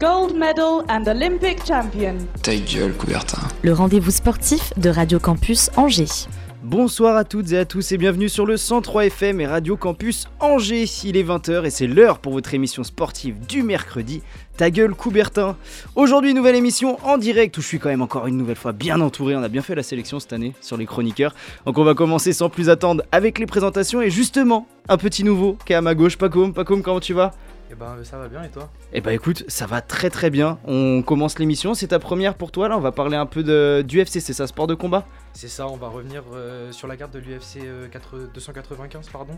Gold medal and Olympic champion. Ta gueule, Coubertin. le rendez-vous sportif de Radio Campus Angers. Bonsoir à toutes et à tous et bienvenue sur le 103 FM et Radio Campus Angers. Il est 20h et c'est l'heure pour votre émission sportive du mercredi. Ta gueule Coubertin. Aujourd'hui, nouvelle émission en direct où je suis quand même encore une nouvelle fois bien entouré. On a bien fait la sélection cette année sur les chroniqueurs. Donc on va commencer sans plus attendre avec les présentations et justement un petit nouveau qui est à ma gauche. Pacom, Pacom, comment tu vas? Eh ben ça va bien et toi? Eh bah écoute, ça va très très bien. On commence l'émission. C'est ta première pour toi là? On va parler un peu de, du UFC, c'est ça, sport de combat? C'est ça, on va revenir euh, sur la carte de l'UFC 295 pardon.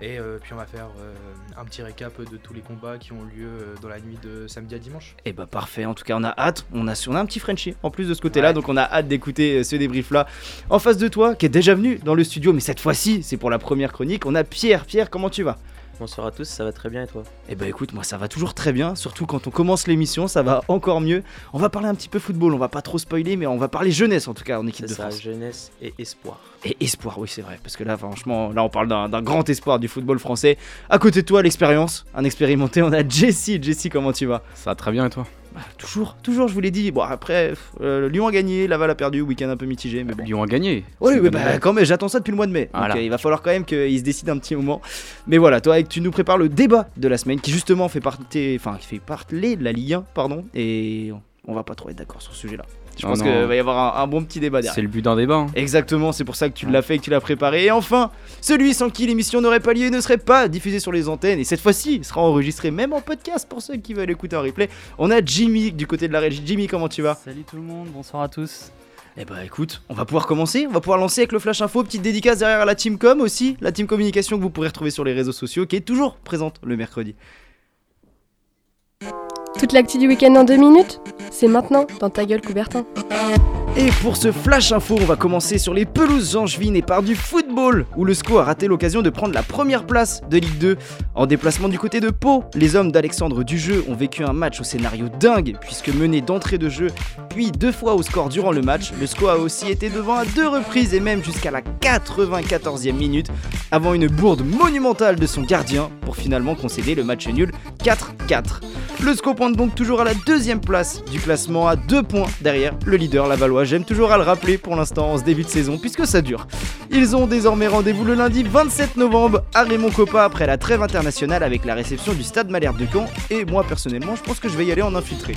Et euh, puis on va faire euh, un petit récap de tous les combats qui ont lieu euh, dans la nuit de samedi à dimanche. Eh bah parfait, en tout cas on a hâte, on a, on a un petit Frenchie en plus de ce côté-là, Ouais. donc on a hâte d'écouter euh, ce débrief-là. En face de toi, qui est déjà venu dans le studio, mais cette fois-ci c'est pour la première chronique, on a Pierre. Pierre, comment tu vas? Bonsoir à tous, ça va très bien et toi Eh bah écoute, moi ça va toujours très bien, surtout quand on commence l'émission, ça va encore mieux. On va parler un petit peu football, on va pas trop spoiler, mais on va parler jeunesse en tout cas en équipe de ça, France. jeunesse et espoir. Et espoir, oui c'est vrai, parce que là franchement, là on parle d'un grand espoir du football français. À côté de toi, l'expérience, un expérimenté, on a Jesse. Jesse, comment tu vas? Ça va très bien et toi? Bah, Toujours, toujours, je vous l'ai dit. Bon après, euh, Lyon a gagné, Laval a perdu, week-end un peu mitigé, mais bon. Lyon a gagné. Oui, oui, bah, quand même, j'attends ça depuis le mois de mai. Voilà. Donc euh, il va falloir quand même qu'il se décide un petit moment. Mais voilà, toi, tu nous prépares le débat de la semaine qui justement fait partie, enfin, qui fait parler de la Ligue 1, pardon. Et on va pas trop être d'accord sur ce sujet-là. Je pense qu'il va y avoir un, un bon petit débat derrière. C'est le but d'un débat. hein. Exactement, c'est pour ça que tu l'as fait et que tu l'as préparé. Et enfin, celui sans qui l'émission n'aurait pas lieu et ne serait pas diffusée sur les antennes. Et cette fois-ci, il sera enregistré même en podcast pour ceux qui veulent écouter en replay. On a Jimmy du côté de la régie. Jimmy, comment tu vas? Salut tout le monde, bonsoir à tous. Eh bah écoute, on va pouvoir commencer, on va pouvoir lancer avec le Flash Info, petite dédicace derrière à la Team Com aussi, la Team Communication que vous pourrez retrouver sur les réseaux sociaux, qui est toujours présente le mercredi. Toute l'actu du week-end en deux minutes C'est maintenant dans ta gueule Coubertin. Et pour ce Flash Info, on va commencer sur les pelouses angevines et par du football, où le SCO a raté l'occasion de prendre la première place de Ligue 2. En déplacement du côté de Pau, les hommes d'Alexandre Dujeu ont vécu un match au scénario dingue, puisque mené d'entrée de jeu, puis deux fois au score durant le match, le SCO a aussi été devant à deux reprises et même jusqu'à la 94e minute, avant une bourde monumentale de son gardien, pour finalement concéder le match nul 4-4. Le SCO pointe donc toujours à la deuxième place du classement à deux points derrière le leader Lavallois. J'aime toujours à le rappeler pour l'instant en ce début de saison puisque ça dure. Ils ont désormais rendez-vous le lundi 27 novembre à Raymond Coppa après la trêve internationale avec la réception du stade Malherbe de Caen et moi personnellement je pense que je vais y aller en infiltré.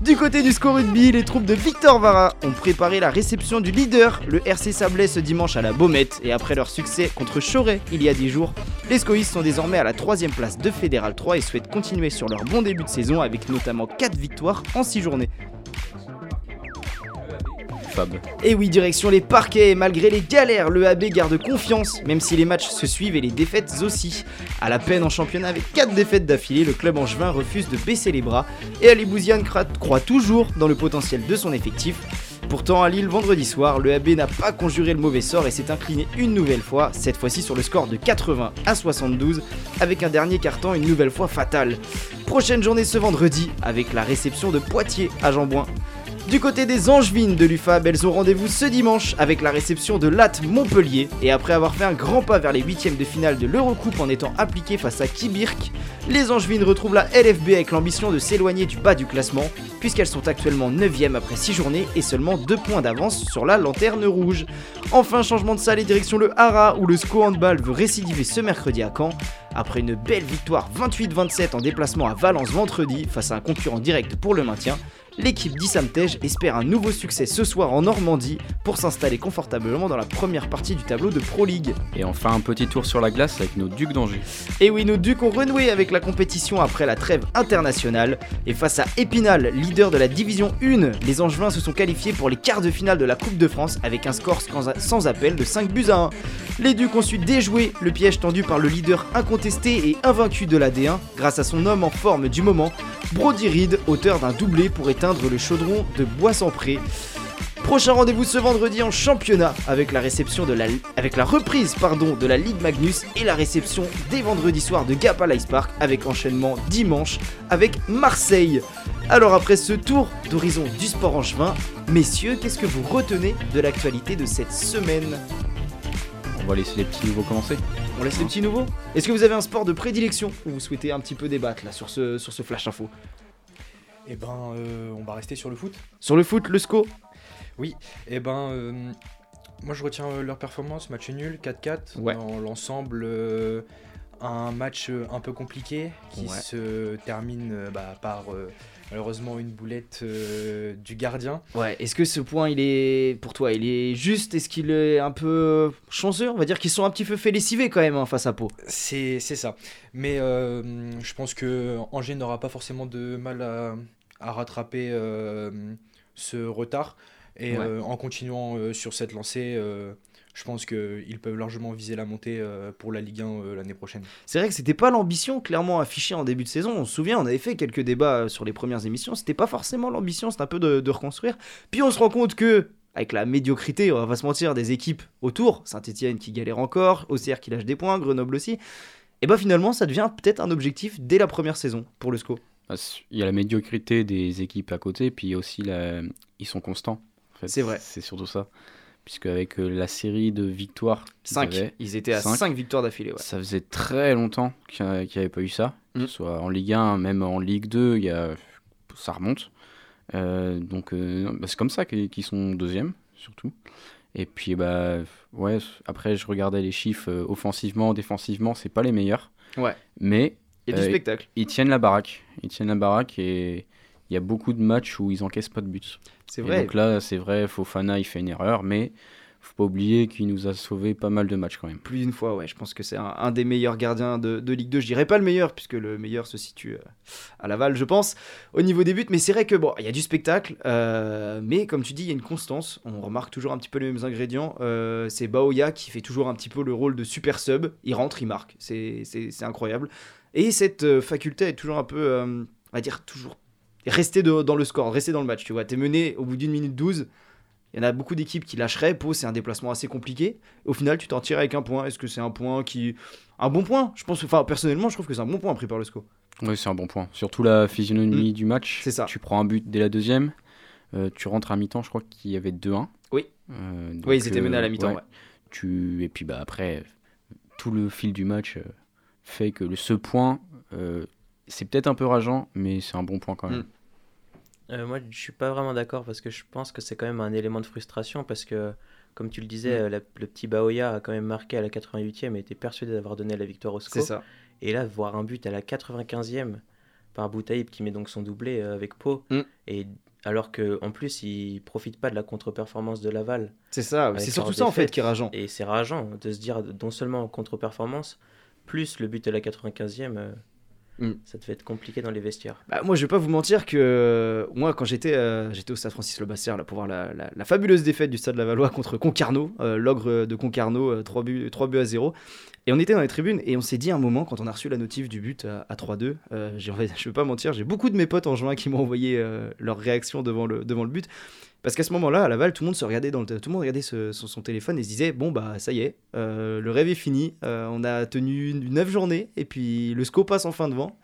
Du côté du score rugby, les troupes de Victor Vara ont préparé la réception du leader, le RC Sablé ce dimanche à la Baumette et après leur succès contre Choret il y a 10 jours, les Scoïstes sont désormais à la troisième place de Fédéral 3 et souhaitent continuer sur leur bon début de saison avec notamment 4 victoires en 6 journées. Et oui, direction les parquets, malgré les galères, le AB garde confiance, même si les matchs se suivent et les défaites aussi. À la peine en championnat avec 4 défaites d'affilée, le club angevin refuse de baisser les bras et Ali Bouziane croit toujours dans le potentiel de son effectif. Pourtant, à Lille, vendredi soir, le AB n'a pas conjuré le mauvais sort et s'est incliné une nouvelle fois, cette fois-ci sur le score de 80 à 72, avec un dernier carton une nouvelle fois fatal. Prochaine journée ce vendredi, avec la réception de Poitiers à Jambouin. Du côté des Angevines de l'UFAB, elles ont rendez-vous ce dimanche avec la réception de Latte Montpellier. Et après avoir fait un grand pas vers les huitièmes de finale de l'Eurocoupe en étant appliquées face à Kibirk, les Angevines retrouvent la LFB avec l'ambition de s'éloigner du bas du classement, puisqu'elles sont actuellement 9ème après 6 journées et seulement 2 points d'avance sur la lanterne rouge. Enfin, changement de salle et direction le Hara, où le SCO Handball veut récidiver ce mercredi à Caen. Après une belle victoire 28-27 en déplacement à Valence vendredi face à un concurrent direct pour le maintien, l'équipe d'Issamtej espère un nouveau succès ce soir en Normandie pour s'installer confortablement dans la première partie du tableau de Pro League. Et enfin un petit tour sur la glace avec nos Ducs d'Angers. Et oui, nos Ducs ont renoué avec la compétition après la trêve internationale. Et face à Épinal, leader de la division 1, les Angevins se sont qualifiés pour les quarts de finale de la Coupe de France avec un score sans- appel de 5 buts à 1. Les Ducs ont su déjouer le piège tendu par le leader incontesté et invaincu de la D1 grâce à son homme en forme du moment, Brody Reed, auteur d'un doublé pour éteindre le chaudron de Bois-sans-Pré. Prochain rendez-vous ce vendredi en championnat avec la réception de la avec la reprise pardon de la Ligue Magnus et la réception des vendredis soirs de Gap à l'Ice Park avec enchaînement dimanche avec Marseille. Alors après ce tour d'horizon du sport angevin, messieurs, qu'est-ce que vous retenez de l'actualité de cette semaine? On va laisser les petits nouveaux commencer. On laisse les petits nouveaux? Est-ce que vous avez un sport de prédilection ou vous souhaitez un petit peu débattre là sur ce, sur ce flash info? Et ben, euh, on va rester sur le foot. Sur le foot, le SCO Oui, et ben, euh, moi je retiens euh, leur performance, match nul, 4-4. Ouais. Dans l'ensemble, euh, un match un peu compliqué qui Ouais. se termine bah, par malheureusement une boulette euh, du gardien. Ouais, est-ce que ce point, il est pour toi, il est juste? Est-ce qu'il est un peu chanceux? On va dire qu'ils sont un petit peu fait lessiver quand même hein, face à Pau. C'est c'est ça. Mais euh, je pense que Angers n'aura pas forcément de mal à, à rattraper euh, ce retard. Et Ouais. euh, en continuant euh, sur cette lancée, je pense qu'ils peuvent largement viser la montée pour la Ligue 1 euh, l'année prochaine. C'est vrai que c'était pas l'ambition clairement affichée en début de saison. On se souvient, on avait fait quelques débats sur les premières émissions. C'était pas forcément l'ambition, c'était un peu de, de reconstruire. Puis on se rend compte que, avec la médiocrité, on va pas se mentir, des équipes autour, Saint-Etienne qui galère encore, Auxerre qui lâche des points, Grenoble aussi, et bah finalement ça devient peut-être un objectif dès la première saison pour le SCO. Ah, Il y a la médiocrité des équipes à côté, puis aussi la... ils sont constants. en fait. C'est vrai. C'est surtout ça. Puisque avec euh, la série de victoires, qu'ils 5, avaient, ils étaient à cinq, 5 victoires d'affilée. Ouais. ça faisait très longtemps qu'il n'y avait pas eu ça. Que Mm. ce soit en Ligue 1, même en Ligue 2, il y a... ça remonte. Euh, donc euh, bah, c'est comme ça qu'ils qu'ils sont deuxième, surtout. Et puis bah ouais, après je regardais les chiffres euh, offensivement, défensivement, c'est pas les meilleurs. Ouais. Mais Il y a du euh, spectacle. ils tiennent la baraque. Ils tiennent la baraque et il y a beaucoup de matchs où ils encaissent pas de buts. C'est Et vrai. donc là, c'est vrai, Fofana, il fait une erreur, mais faut pas oublier qu'il nous a sauvé pas mal de matchs quand même. Plus d'une fois, ouais. Je pense que c'est un, un des meilleurs gardiens de, de Ligue 2. Je dirais pas le meilleur, puisque le meilleur se situe euh, à Laval, je pense, au niveau des buts. Mais c'est vrai que, bon, il y a du spectacle. euh, mais comme tu dis, il y a une constance. On remarque toujours un petit peu les mêmes ingrédients. Euh, c'est Baoya qui fait toujours un petit peu le rôle de super sub. Il rentre, il marque. C'est incroyable. Et cette euh, faculté est toujours un peu, euh, on va dire, toujours rester de- dans le score, rester dans le match. Tu vois, t'es mené au bout d'une minute 12. Il y en a beaucoup d'équipes qui lâcheraient. Pau, c'est un déplacement assez compliqué. Au final, tu t'en tires avec un point. Est-ce que c'est un point qui. Un bon point? Je pense. Enfin, personnellement, je trouve que c'est un bon point pris par le SCO. Oui, c'est un bon point. Surtout la physionomie du match. Mm. C'est ça. Tu prends un but dès la deuxième, euh, tu rentres à mi-temps, je crois qu'il y avait 2-1. Oui. Euh, donc, Oui, ils étaient menés à la mi-temps, ouais. Tu... Et puis bah, après, tout le fil du match fait que ce point, euh, c'est peut-être un peu rageant, mais c'est un bon point quand même. Mm. Euh, moi, je suis pas vraiment d'accord parce que je pense que c'est quand même un élément de frustration parce que, comme tu le disais, Mm. euh, la- le petit Baoya a quand même marqué à la 88e et était persuadé d'avoir donné la victoire au SCO. C'est ça. Et là, voir un but à la 95e par Boutaïb qui met donc son doublé avec Pau, Mm. et alors que en plus il profite pas de la contre-performance de Laval. C'est ça, c'est surtout ça, en fait, qui est rageant. Et c'est rageant de se dire non seulement contre-performance, plus le but à la 95e, euh, Mm. ça devait être compliqué dans les vestiaires. Bah, moi, je vais pas vous mentir que euh, moi, quand j'étais euh, j'étais au stade Francis Lebastère là, pour voir la, la- la fabuleuse défaite du stade Lavallois contre Concarneau, euh, l'ogre de Concarneau, 3, buts, 3 buts à 0. Et on était dans les tribunes et on s'est dit un moment, quand on a reçu la notif du but à, à 3-2, euh, je vais pas mentir, j'ai beaucoup de mes potes en juin qui m'ont envoyé euh, leur réaction devant le, devant le but. Parce qu'à ce moment-là, à Laval, tout le monde se regardait dans tout le monde regardait ce- son, téléphone et se disait bon bah ça y est, euh, le rêve est fini, on a tenu 9 journées et puis le SCO passe en fin de vent.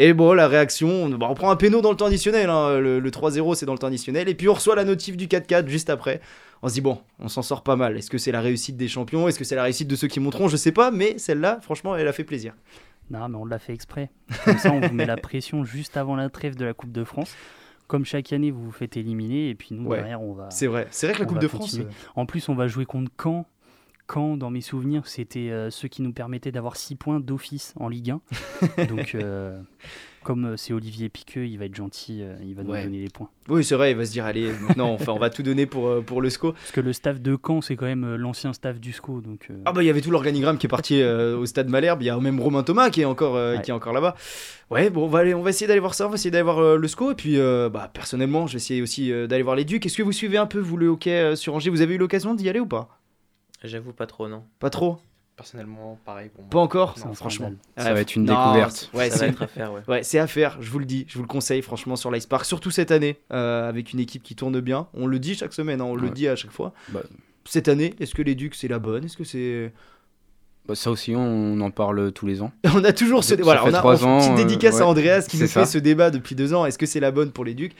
Et bon, la réaction, on, bah, prend un péno dans le temps additionnel, hein, le, le 3-0 c'est dans le temps additionnel, et puis on reçoit la notif du 4-4 juste après. On se dit bon, on s'en sort pas mal. Est-ce que c'est la réussite des champions? Est-ce que c'est la réussite de ceux qui monteront? Je sais pas, mais celle-là, franchement, elle a fait plaisir. Non, mais on l'a fait exprès. Comme ça, on vous met la pression juste avant la trêve de la Coupe de France. Comme chaque année, vous vous faites éliminer, et puis nous, Ouais, derrière, on va. c'est vrai. C'est vrai que la Coupe de France, continuer. euh, En plus, on va jouer contre Caen. Caen, dans mes souvenirs, c'était euh, ceux qui nous permettaient d'avoir 6 points d'office en Ligue 1. Donc, euh, comme euh, c'est Olivier Piqueux, il va être gentil, euh, il va nous Ouais. donner les points. Oui, c'est vrai, il va se dire allez, maintenant, enfin, on va tout donner pour, euh, pour le SCO. Parce que le staff de Caen, c'est quand même l'ancien staff du SCO. Donc, euh, Ah bah il y avait tout l'organigramme qui est parti euh, au stade Malherbe, il y a même Romain Thomas qui est encore, euh, Ouais. qui est encore là-bas. Ouais, bon, on va, aller, on va essayer d'aller voir ça, on va essayer d'aller voir euh, le SCO, et puis euh, bah, personnellement, je vais essayer aussi euh, d'aller voir les Ducs. Est-ce que vous suivez un peu, vous, le hockey euh, sur Angers? Vous avez eu l'occasion d'y aller ou pas? J'avoue pas trop, non. Pas trop? Personnellement, pareil pour moi. Pas encore Non, Franchement. Ça Ouais, va être une non, découverte. Ouais, Ça c'est va être à faire, ouais. Ouais, c'est à faire, je vous le dis, je vous le conseille franchement sur l'Ice Park, surtout cette année, euh, avec une équipe qui tourne bien. On le dit chaque semaine, hein, on le dit à chaque fois. Bah, Cette année, est-ce que les Ducs c'est la bonne? Est-ce que c'est. bah, ça aussi, on en parle tous les ans. On a toujours ce débat. Voilà, fait on a trois une petite ans, euh, dédicace à Andreas qui nous fait ce débat depuis deux ans. Est-ce que c'est la bonne pour les Ducs?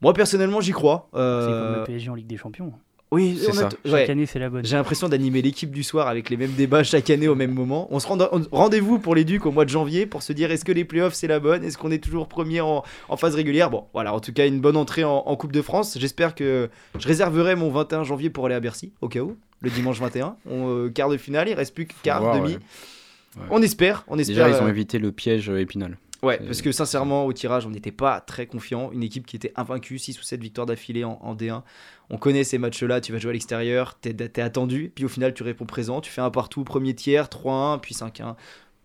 Moi personnellement, j'y crois. C'est Euh, comme le PSG en Ligue des Champions. Oui, C'est ça. Chaque ouais. année, c'est la bonne. J'ai l'impression d'animer l'équipe du soir avec les mêmes débats chaque année au même moment. On se rend rendez-vous pour les Ducs au mois de janvier pour se dire est-ce que les playoffs c'est la bonne? Est-ce qu'on est toujours premier en, en phase régulière? Bon, voilà, en tout cas une bonne entrée en, en Coupe de France. J'espère que je réserverai mon 21 janvier pour aller à Bercy au cas où, le dimanche 21. On, euh, quart de finale, il reste plus que quart, voir, demi. ouais. Ouais. On espère, on espère. Déjà, ils ont euh, évité le piège euh, Épinal. Ouais, parce que sincèrement, au tirage, on n'était pas très confiant. Une équipe qui était invaincue, 6 ou 7 victoires d'affilée en, en D1. On connaît ces matchs-là, tu vas jouer à l'extérieur, t'es es attendu, puis au final, tu réponds présent, tu fais un partout, premier tiers, 3-1, puis 5-1.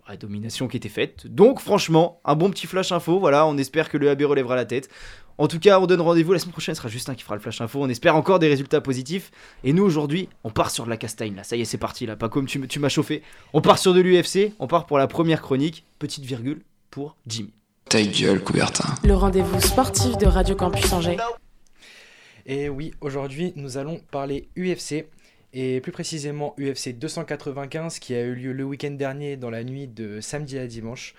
Ouais, domination qui était faite. Donc, franchement, un bon petit flash info. Voilà, on espère que le AB relèvera la tête. En tout cas, on donne rendez-vous la semaine prochaine. Ce sera Justin qui fera le flash info. On espère encore des résultats positifs. Et nous, aujourd'hui, on part sur de la castagne. Là, ça y est, c'est parti. Là, pas comme tu, tu m'as chauffé. On part sur de l'UFC. On part pour la première chronique. Petite virgule pour Jimmy. Ta gueule, Coubertin. Le rendez-vous sportif de Radio Campus Angers. Et oui, aujourd'hui, nous allons parler UFC, et plus précisément UFC 295 qui a eu lieu le week-end dernier dans la nuit de samedi à dimanche.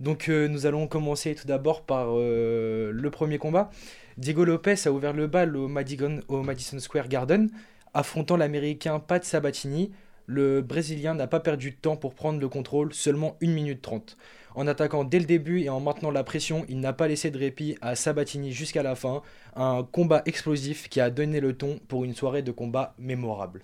Donc euh, nous allons commencer tout d'abord par euh, le premier combat. Diego Lopez a ouvert le bal au, Madigan- au Madison Square Garden, affrontant l'Américain Pat Sabatini. Le Brésilien n'a pas perdu de temps pour prendre le contrôle, seulement 1 minute 30. En attaquant dès le début et en maintenant la pression, il n'a pas laissé de répit à Sabatini jusqu'à la fin. Un combat explosif qui a donné le ton pour une soirée de combat mémorable.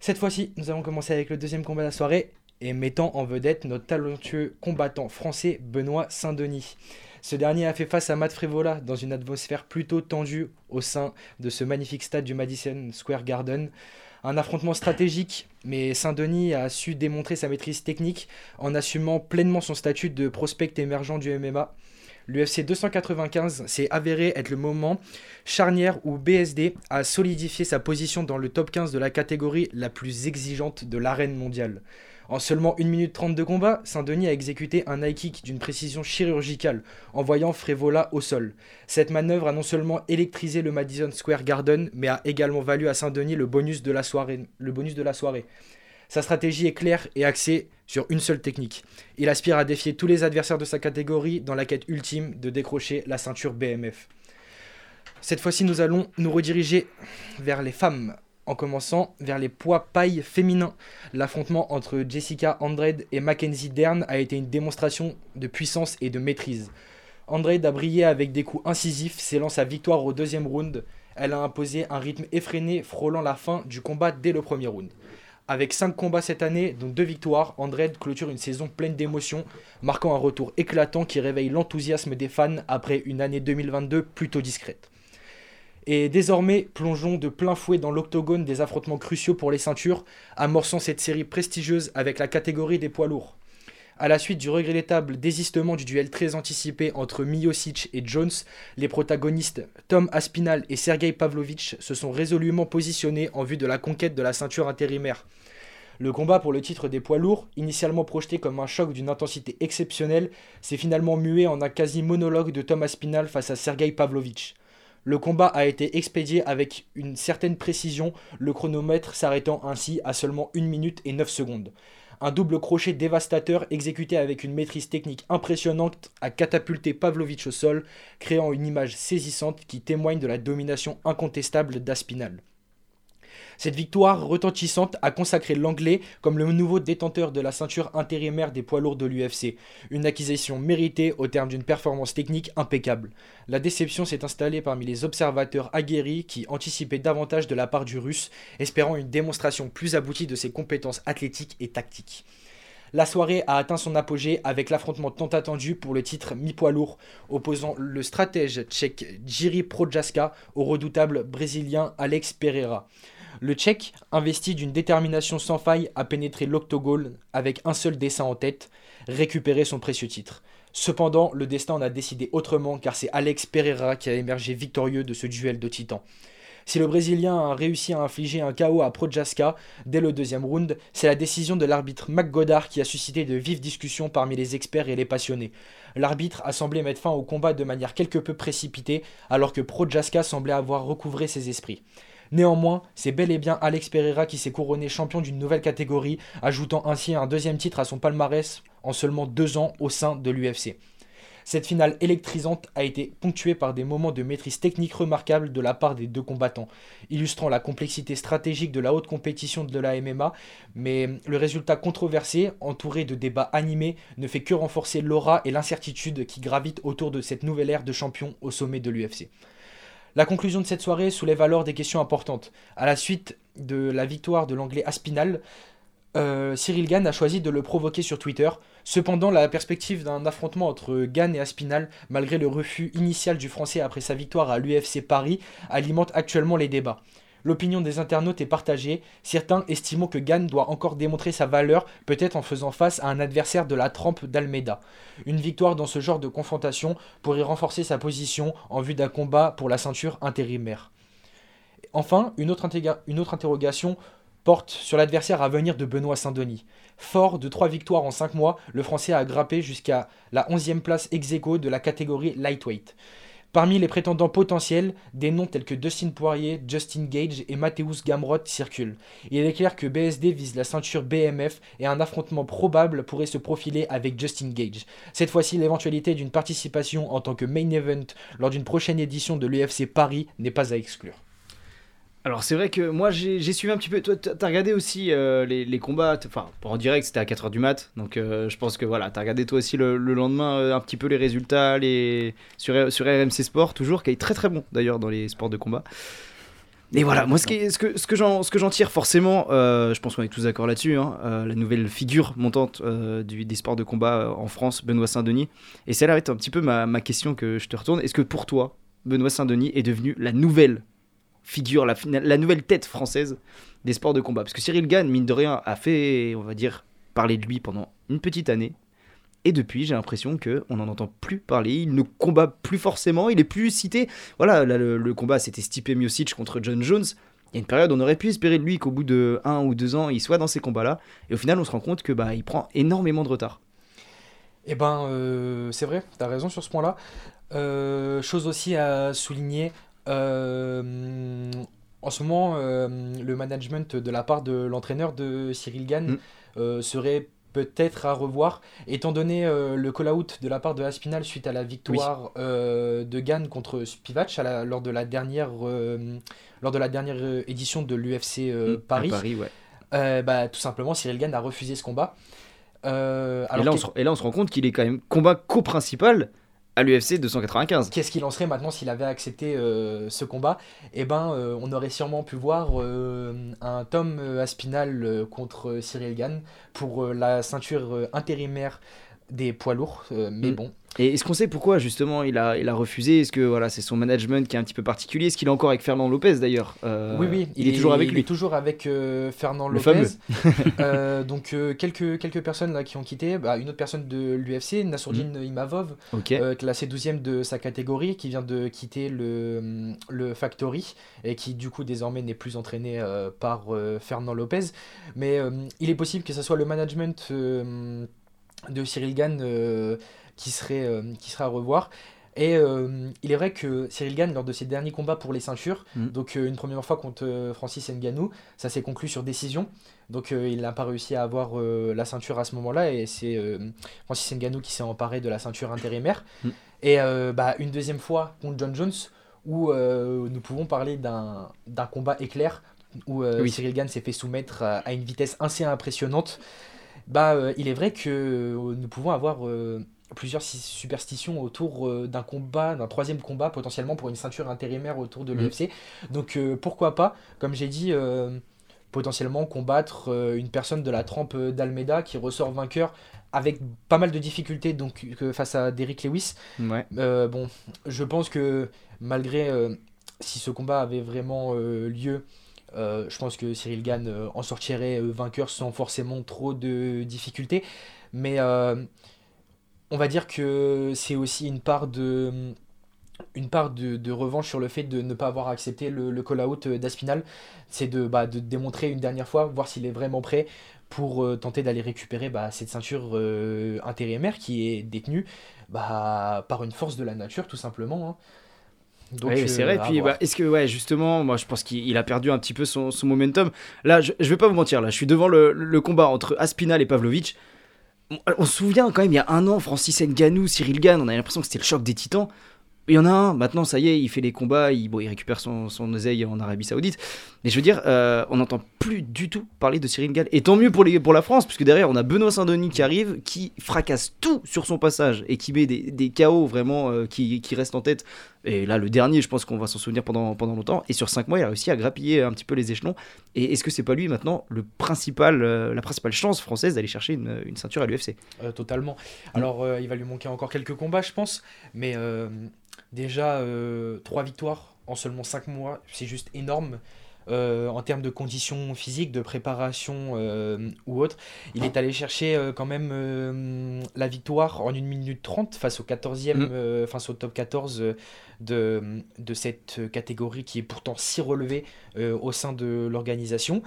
Cette fois-ci, nous allons commencer avec le deuxième combat de la soirée et mettant en vedette notre talentueux combattant français Benoît Saint-Denis. Ce dernier a fait face à Matt Frevola dans une atmosphère plutôt tendue au sein de ce magnifique stade du Madison Square Garden. Un affrontement stratégique, mais Saint-Denis a su démontrer sa maîtrise technique en assumant pleinement son statut de prospect émergent du MMA. L'UFC 295 s'est avéré être le moment charnière où BSD a solidifié sa position dans le top 15 de la catégorie la plus exigeante de l'arène mondiale. En seulement 1 minute 30 de combat, Saint-Denis a exécuté un high kick d'une précision chirurgicale, envoyant Frévola au sol. Cette manœuvre a non seulement électrisé le Madison Square Garden, mais a également valu à Saint-Denis le bonus de la soirée. Le bonus de la soirée. Sa stratégie est claire et axée sur une seule technique. Il aspire à défier tous les adversaires de sa catégorie dans la quête ultime de décrocher la ceinture BMF. Cette fois-ci, nous allons nous rediriger vers les femmes, en commençant vers les poids pailles féminins. L'affrontement entre Jessica Andrade et Mackenzie Dern a été une démonstration de puissance et de maîtrise. Andrade a brillé avec des coups incisifs, scellant sa victoire au deuxième round. Elle a imposé un rythme effréné, frôlant la fin du combat dès le premier round. Avec 5 combats cette année, dont 2 victoires, Andrade clôture une saison pleine d'émotions, marquant un retour éclatant qui réveille l'enthousiasme des fans après une année 2022 plutôt discrète. Et désormais, plongeons de plein fouet dans l'octogone des affrontements cruciaux pour les ceintures, amorçant cette série prestigieuse avec la catégorie des poids lourds. À la suite du regrettable désistement du duel très anticipé entre Miocic et Jones, les protagonistes Tom Aspinal et Sergei Pavlovich se sont résolument positionnés en vue de la conquête de la ceinture intérimaire. Le combat pour le titre des poids lourds, initialement projeté comme un choc d'une intensité exceptionnelle, s'est finalement mué en un quasi monologue de Tom Aspinal face à Sergei Pavlovich. Le combat a été expédié avec une certaine précision, le chronomètre s'arrêtant ainsi à seulement 1 minute et 9 secondes. Un double crochet dévastateur exécuté avec une maîtrise technique impressionnante a catapulté Pavlovich au sol, créant une image saisissante qui témoigne de la domination incontestable d'Aspinal. Cette victoire retentissante a consacré l'anglais comme le nouveau détenteur de la ceinture intérimaire des poids lourds de l'UFC, une acquisition méritée au terme d'une performance technique impeccable. La déception s'est installée parmi les observateurs aguerris qui anticipaient davantage de la part du russe, espérant une démonstration plus aboutie de ses compétences athlétiques et tactiques. La soirée a atteint son apogée avec l'affrontement tant attendu pour le titre mi-poids lourd, opposant le stratège tchèque Jiri Projaska au redoutable brésilien Alex Pereira. Le Tchèque, investi d'une détermination sans faille, a pénétré l'octogone avec un seul dessin en tête, récupérer son précieux titre. Cependant, le destin en a décidé autrement car c'est Alex Pereira qui a émergé victorieux de ce duel de titans. Si le Brésilien a réussi à infliger un KO à Projaska dès le deuxième round, c'est la décision de l'arbitre McGoddard qui a suscité de vives discussions parmi les experts et les passionnés. L'arbitre a semblé mettre fin au combat de manière quelque peu précipitée, alors que Projaska semblait avoir recouvré ses esprits. Néanmoins, c'est bel et bien Alex Pereira qui s'est couronné champion d'une nouvelle catégorie, ajoutant ainsi un deuxième titre à son palmarès en seulement deux ans au sein de l'UFC. Cette finale électrisante a été ponctuée par des moments de maîtrise technique remarquables de la part des deux combattants, illustrant la complexité stratégique de la haute compétition de la MMA, mais le résultat controversé, entouré de débats animés, ne fait que renforcer l'aura et l'incertitude qui gravitent autour de cette nouvelle ère de champion au sommet de l'UFC. La conclusion de cette soirée soulève alors des questions importantes. À la suite de la victoire de l'anglais Aspinal, euh, Cyril Gann a choisi de le provoquer sur Twitter. Cependant, la perspective d'un affrontement entre Gann et Aspinal, malgré le refus initial du français après sa victoire à l'UFC Paris, alimente actuellement les débats. L'opinion des internautes est partagée, certains estimant que Gann doit encore démontrer sa valeur, peut-être en faisant face à un adversaire de la trempe d'Almeida. Une victoire dans ce genre de confrontation pourrait renforcer sa position en vue d'un combat pour la ceinture intérimaire. Enfin, une autre, interrogation porte sur l'adversaire à venir de Benoît Saint-Denis. Fort de trois victoires en 5 mois, le Français a grimpé jusqu'à la 11e place ex de la catégorie lightweight. Parmi les prétendants potentiels, des noms tels que Dustin Poirier, Justin Gage et Matthäus Gamrot circulent. Il est clair que BSD vise la ceinture BMF et un affrontement probable pourrait se profiler avec Justin Gage. Cette fois-ci, l'éventualité d'une participation en tant que main event lors d'une prochaine édition de l'UFC Paris n'est pas à exclure. Alors c'est vrai que moi j'ai suivi un petit peu. Toi t'as regardé aussi euh, les, combats, enfin en direct c'était à 4h du mat, donc euh, je pense que voilà, t'as regardé toi aussi le, lendemain euh, un petit peu les résultats sur, sur RMC Sport, toujours, qui est très très bon d'ailleurs dans les sports de combat. Et voilà, moi ce, qui, ce que, ce que j'en tire forcément, je pense qu'on est tous d'accord là-dessus, hein, la nouvelle figure montante du, des sports de combat en France, Benoît Saint-Denis. Et c'est là un petit peu ma, ma question que je te retourne. Est-ce que pour toi, Benoît Saint-Denis est devenu la nouvelle figure, la, nouvelle tête française des sports de combat. Parce que Cyril Gann, mine de rien, a fait, on va dire, parler de lui pendant une petite année. Et depuis, j'ai l'impression qu'on n'en entend plus parler. Il ne combat plus forcément. Il est plus cité. Voilà, le, combat, c'était Stipe Miocic contre John Jones. Il y a une période, on aurait pu espérer de lui qu'au bout de un ou deux ans, il soit dans ces combats-là. Et au final, on se rend compte que bah, il prend énormément de retard. Eh ben, euh, c'est vrai, tu as raison sur ce point-là. Euh, chose aussi à souligner, euh, en ce moment, euh, le management de la part de l'entraîneur de Cyril Gann mm. euh, serait peut-être à revoir, étant donné le call-out de la part de Aspinal suite à la victoire de Gann contre Spivac lors, de la dernière, lors de la dernière édition de l'UFC mm, Paris. bah, tout simplement, Cyril Gann a refusé ce combat. et, là, on se, et, là, on se, rend compte qu'il est quand même combat co-principal à l'UFC 295. Qu'est-ce qu'il en serait maintenant s'il avait accepté euh, ce combat? Eh ben, euh, on aurait sûrement pu voir euh, un Tom Aspinal contre Cyril Gann pour la ceinture intérimaire des poids lourds. mais mm. bon, et est-ce qu'on sait pourquoi justement il a, il a refusé? Est-ce que voilà, c'est son management qui est un petit peu particulier? Est-ce qu'il est encore avec Fernand Lopez d'ailleurs? Euh, Oui, oui, il, est, toujours avec lui. Il est toujours avec euh, Fernand Lopez. euh, donc euh, quelques, quelques personnes là qui ont quitté. Bah, une autre personne de l'UFC, Nassourdine mm. Imavov, classé 12e de sa catégorie, qui vient de quitter le, le Factory et qui du coup désormais n'est plus entraîné par Fernand Lopez. Mais il est possible que ce soit le management de Cyril Gann qui serait, euh, qui serait à revoir. Et euh, il est vrai que Cyril Gann, lors de ses derniers combats pour les ceintures, mm. donc euh, une première fois contre Francis Ngannou, ça s'est conclu sur décision. Donc il n'a pas réussi à avoir la ceinture à ce moment-là et c'est Francis Ngannou qui s'est emparé de la ceinture intérimaire. Mm. Et bah, une deuxième fois contre John Jones où nous pouvons parler d'un combat éclair où Cyril Gann s'est fait soumettre à, une vitesse assez impressionnante. Bah, il est vrai que nous pouvons avoir plusieurs superstitions autour euh, d'un combat, d'un troisième combat potentiellement pour une ceinture intérimaire autour de mm. l'UFC. Donc euh, pourquoi pas, comme j'ai dit, euh, potentiellement combattre une personne de la trempe d'Almeida qui ressort vainqueur avec pas mal de difficultés donc face à Derrick Lewis. bon, je pense que malgré si ce combat avait vraiment lieu, je pense que Cyril Gann en sortirait vainqueur sans forcément trop de difficultés. Mais on va dire que c'est aussi une part de une part de, de revanche sur le fait de ne pas avoir accepté le, le call-out d'Aspinal. C'est de, bah, de démontrer une dernière fois, voir s'il est vraiment prêt pour euh, tenter d'aller récupérer bah, cette ceinture euh, intérimaire qui est détenue bah, par une force de la nature, tout simplement. hein. Donc, Ouais, c'est euh, vrai. Puis, bah, est-ce que, ouais, justement, moi, je pense qu'il il a perdu un petit peu son, son momentum. Là, je, je vais pas vous mentir, là, je suis devant le, le combat entre Aspinal et Pavlovic. On, se souvient quand même, il y a un an, Francis Ngannou, Cyril Gann, on avait l'impression que c'était le choc des titans. Il y en a un, maintenant, ça y est, il fait les combats, il, récupère son, son oseille en Arabie Saoudite. Mais je veux dire, euh, on n'entend plus du tout parler de Cyril Gann. Et tant mieux pour, les, pour la France, puisque derrière, on a Benoît Saint-Denis qui arrive, qui fracasse tout sur son passage et qui met des, des KO vraiment euh, qui, qui restent en tête. Et là, le dernier, je pense qu'on va s'en souvenir pendant, pendant longtemps. Et sur 5 mois, il a réussi à grappiller un petit peu les échelons. Et est-ce que c'est pas lui maintenant le principal, euh, la principale chance française d'aller chercher une, une ceinture à l'UFC Euh, totalement. Alors, euh, il va lui manquer encore quelques combats, je pense. Mais déjà, euh, trois victoires en seulement 5 mois, c'est juste énorme. Euh, en termes de conditions physiques, de préparation euh, ou autre, il est allé chercher euh, quand même la victoire en 1 minute 30 face au 14e, Mm. euh, face au top 14 euh, de, de cette catégorie qui est pourtant si relevée au sein de l'organisation.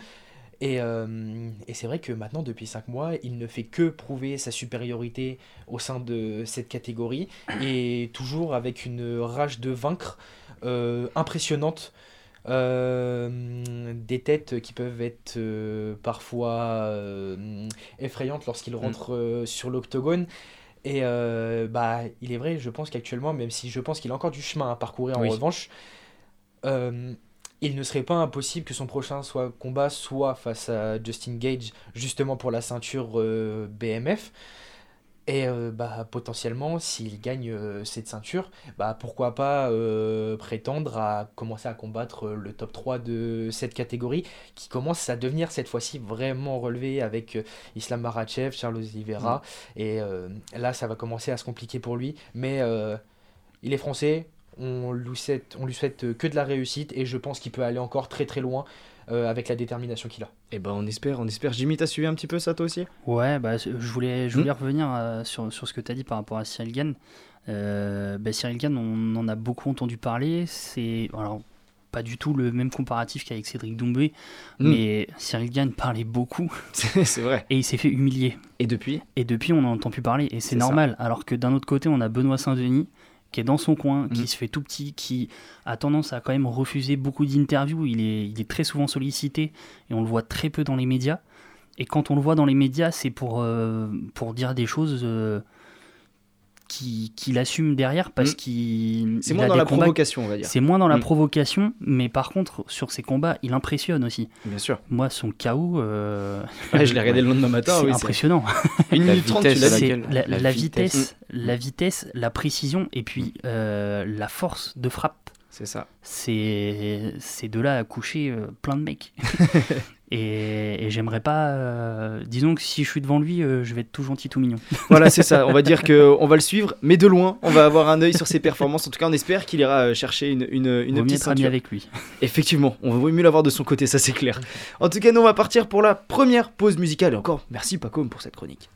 Et, euh, et c'est vrai que maintenant, depuis 5 mois, il ne fait que prouver sa supériorité au sein de cette catégorie et toujours avec une rage de vaincre euh, impressionnante. Euh, des têtes qui peuvent être euh, parfois euh, effrayantes lorsqu'il rentre euh, sur l'octogone. Et bah, il est vrai, je pense qu'actuellement, même si je pense qu'il a encore du chemin à parcourir en revanche, il ne serait pas impossible que son prochain soit combat soit face à Justin Gage, justement pour la ceinture BMF. Et euh, bah, potentiellement, s'il gagne euh, cette ceinture, bah, pourquoi pas euh, prétendre à commencer à combattre le top 3 de cette catégorie qui commence à devenir cette fois-ci vraiment relevé avec Islam Makhachev, Charles Oliveira. Et euh, là, ça va commencer à se compliquer pour lui. Mais il est français, on lui, souhaite, on lui souhaite que de la réussite et je pense qu'il peut aller encore très très loin euh, avec la détermination qu'il a. Et ben on espère, on espère. Jimmy, t'as suivi un petit peu ça toi aussi? Ouais, bah, je voulais, je Hmm. voulais revenir euh, sur, sur ce que tu as dit par rapport à Cyril Gann. Euh, bah, Cyril Gann, on en a beaucoup entendu parler. C'est alors pas du tout le même comparatif qu'avec Cédric Doumbé, Hmm. mais Cyril Gann parlait beaucoup. c'est vrai. Et il s'est fait humilier. Et depuis? Et depuis, on n'en entend plus parler. Et c'est C'est normal. Alors que d'un autre côté, on a Benoît Saint-Denis qui est dans son coin, qui se fait tout petit, qui a tendance à quand même refuser beaucoup d'interviews. Il est, il est très souvent sollicité et on le voit très peu dans les médias. Et quand on le voit dans les médias, c'est pour, euh, pour dire des choses euh, qui- qu'il assume derrière parce Mm. qu'il. C'est moins a dans la combats- provocation, on va dire. C'est moins dans la Mm. provocation, mais par contre, sur ses combats, il impressionne aussi. Bien sûr. Moi, son KO. euh, Ouais, je l'ai regardé le lendemain matin, C'est oui, c'est- impressionnant. Une La minute trente, la, La la vitesse. vitesse, la vitesse, la précision et puis euh, la force de frappe. C'est ça. C'est c'est de là à coucher euh, plein de mecs. et et j'aimerais pas. euh, disons que si je suis devant lui, euh, je vais être tout gentil, tout mignon. Voilà, c'est ça. On va dire que on va le suivre, mais de loin. On va avoir un œil sur ses performances. En tout cas, on espère qu'il ira euh, chercher une, une, une Vaut mieux petite être avec lui. Effectivement, on vaut mieux l'avoir de son côté, ça c'est clair. En tout cas, nous on va partir pour la première pause musicale. Et encore, merci Paco pour cette chronique.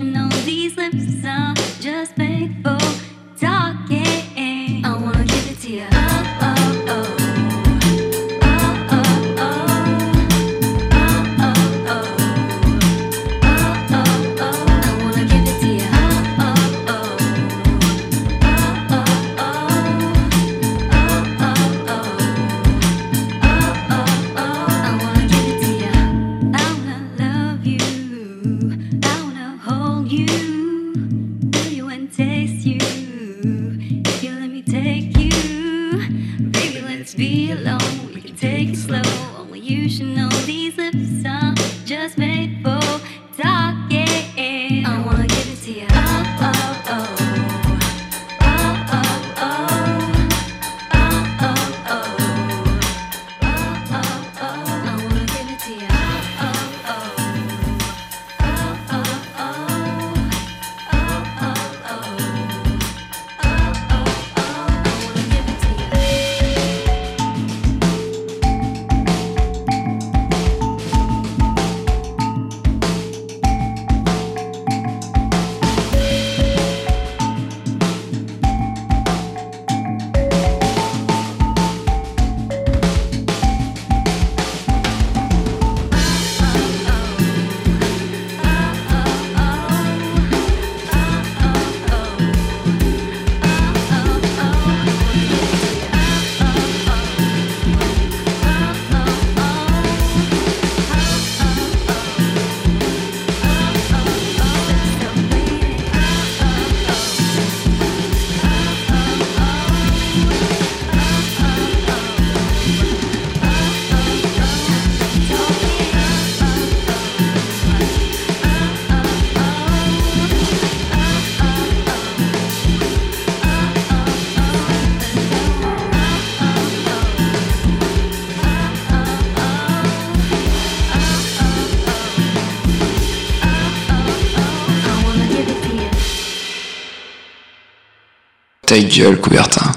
Know these lips are just made for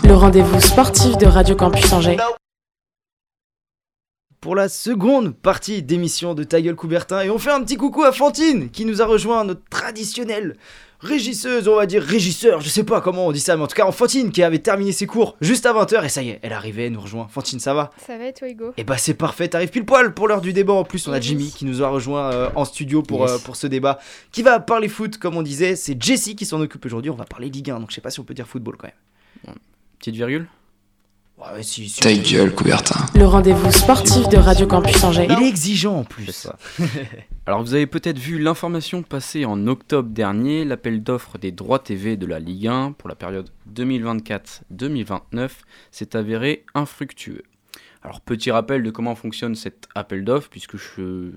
Le rendez-vous sportif de Radio Campus Angers. Pour la seconde partie d'émission de Ta gueule Coubertin, et on fait un petit coucou à Fantine qui nous a rejoint, notre traditionnelle régisseuse, on va dire régisseur, je sais pas comment on dit ça, mais en tout cas en Fantine qui avait terminé ses cours juste à 20h et ça y est, elle arrivait, elle nous rejoint. Fantine, ça va? Ça va et toi Hugo? Et bah c'est parfait, t'arrives pile poil pour l'heure du débat. En plus, on a. Jimmy qui nous a rejoint euh, en studio pour, Yes. euh, pour ce débat, qui va parler foot comme on disait. C'est Jessie qui s'en occupe aujourd'hui. On va parler Ligue 1, donc je sais pas si on peut dire football quand même. Petite virgule. Ta gueule, Coubertin. Le rendez-vous sportif de Radio Campus Angers. Il est exigeant en plus. Alors vous avez peut-être vu l'information passer en octobre dernier, l'appel d'offres des droits TV de la Ligue 1 pour la période 2024-2029 s'est avéré infructueux. Alors petit rappel de comment fonctionne cet appel d'offres, puisque je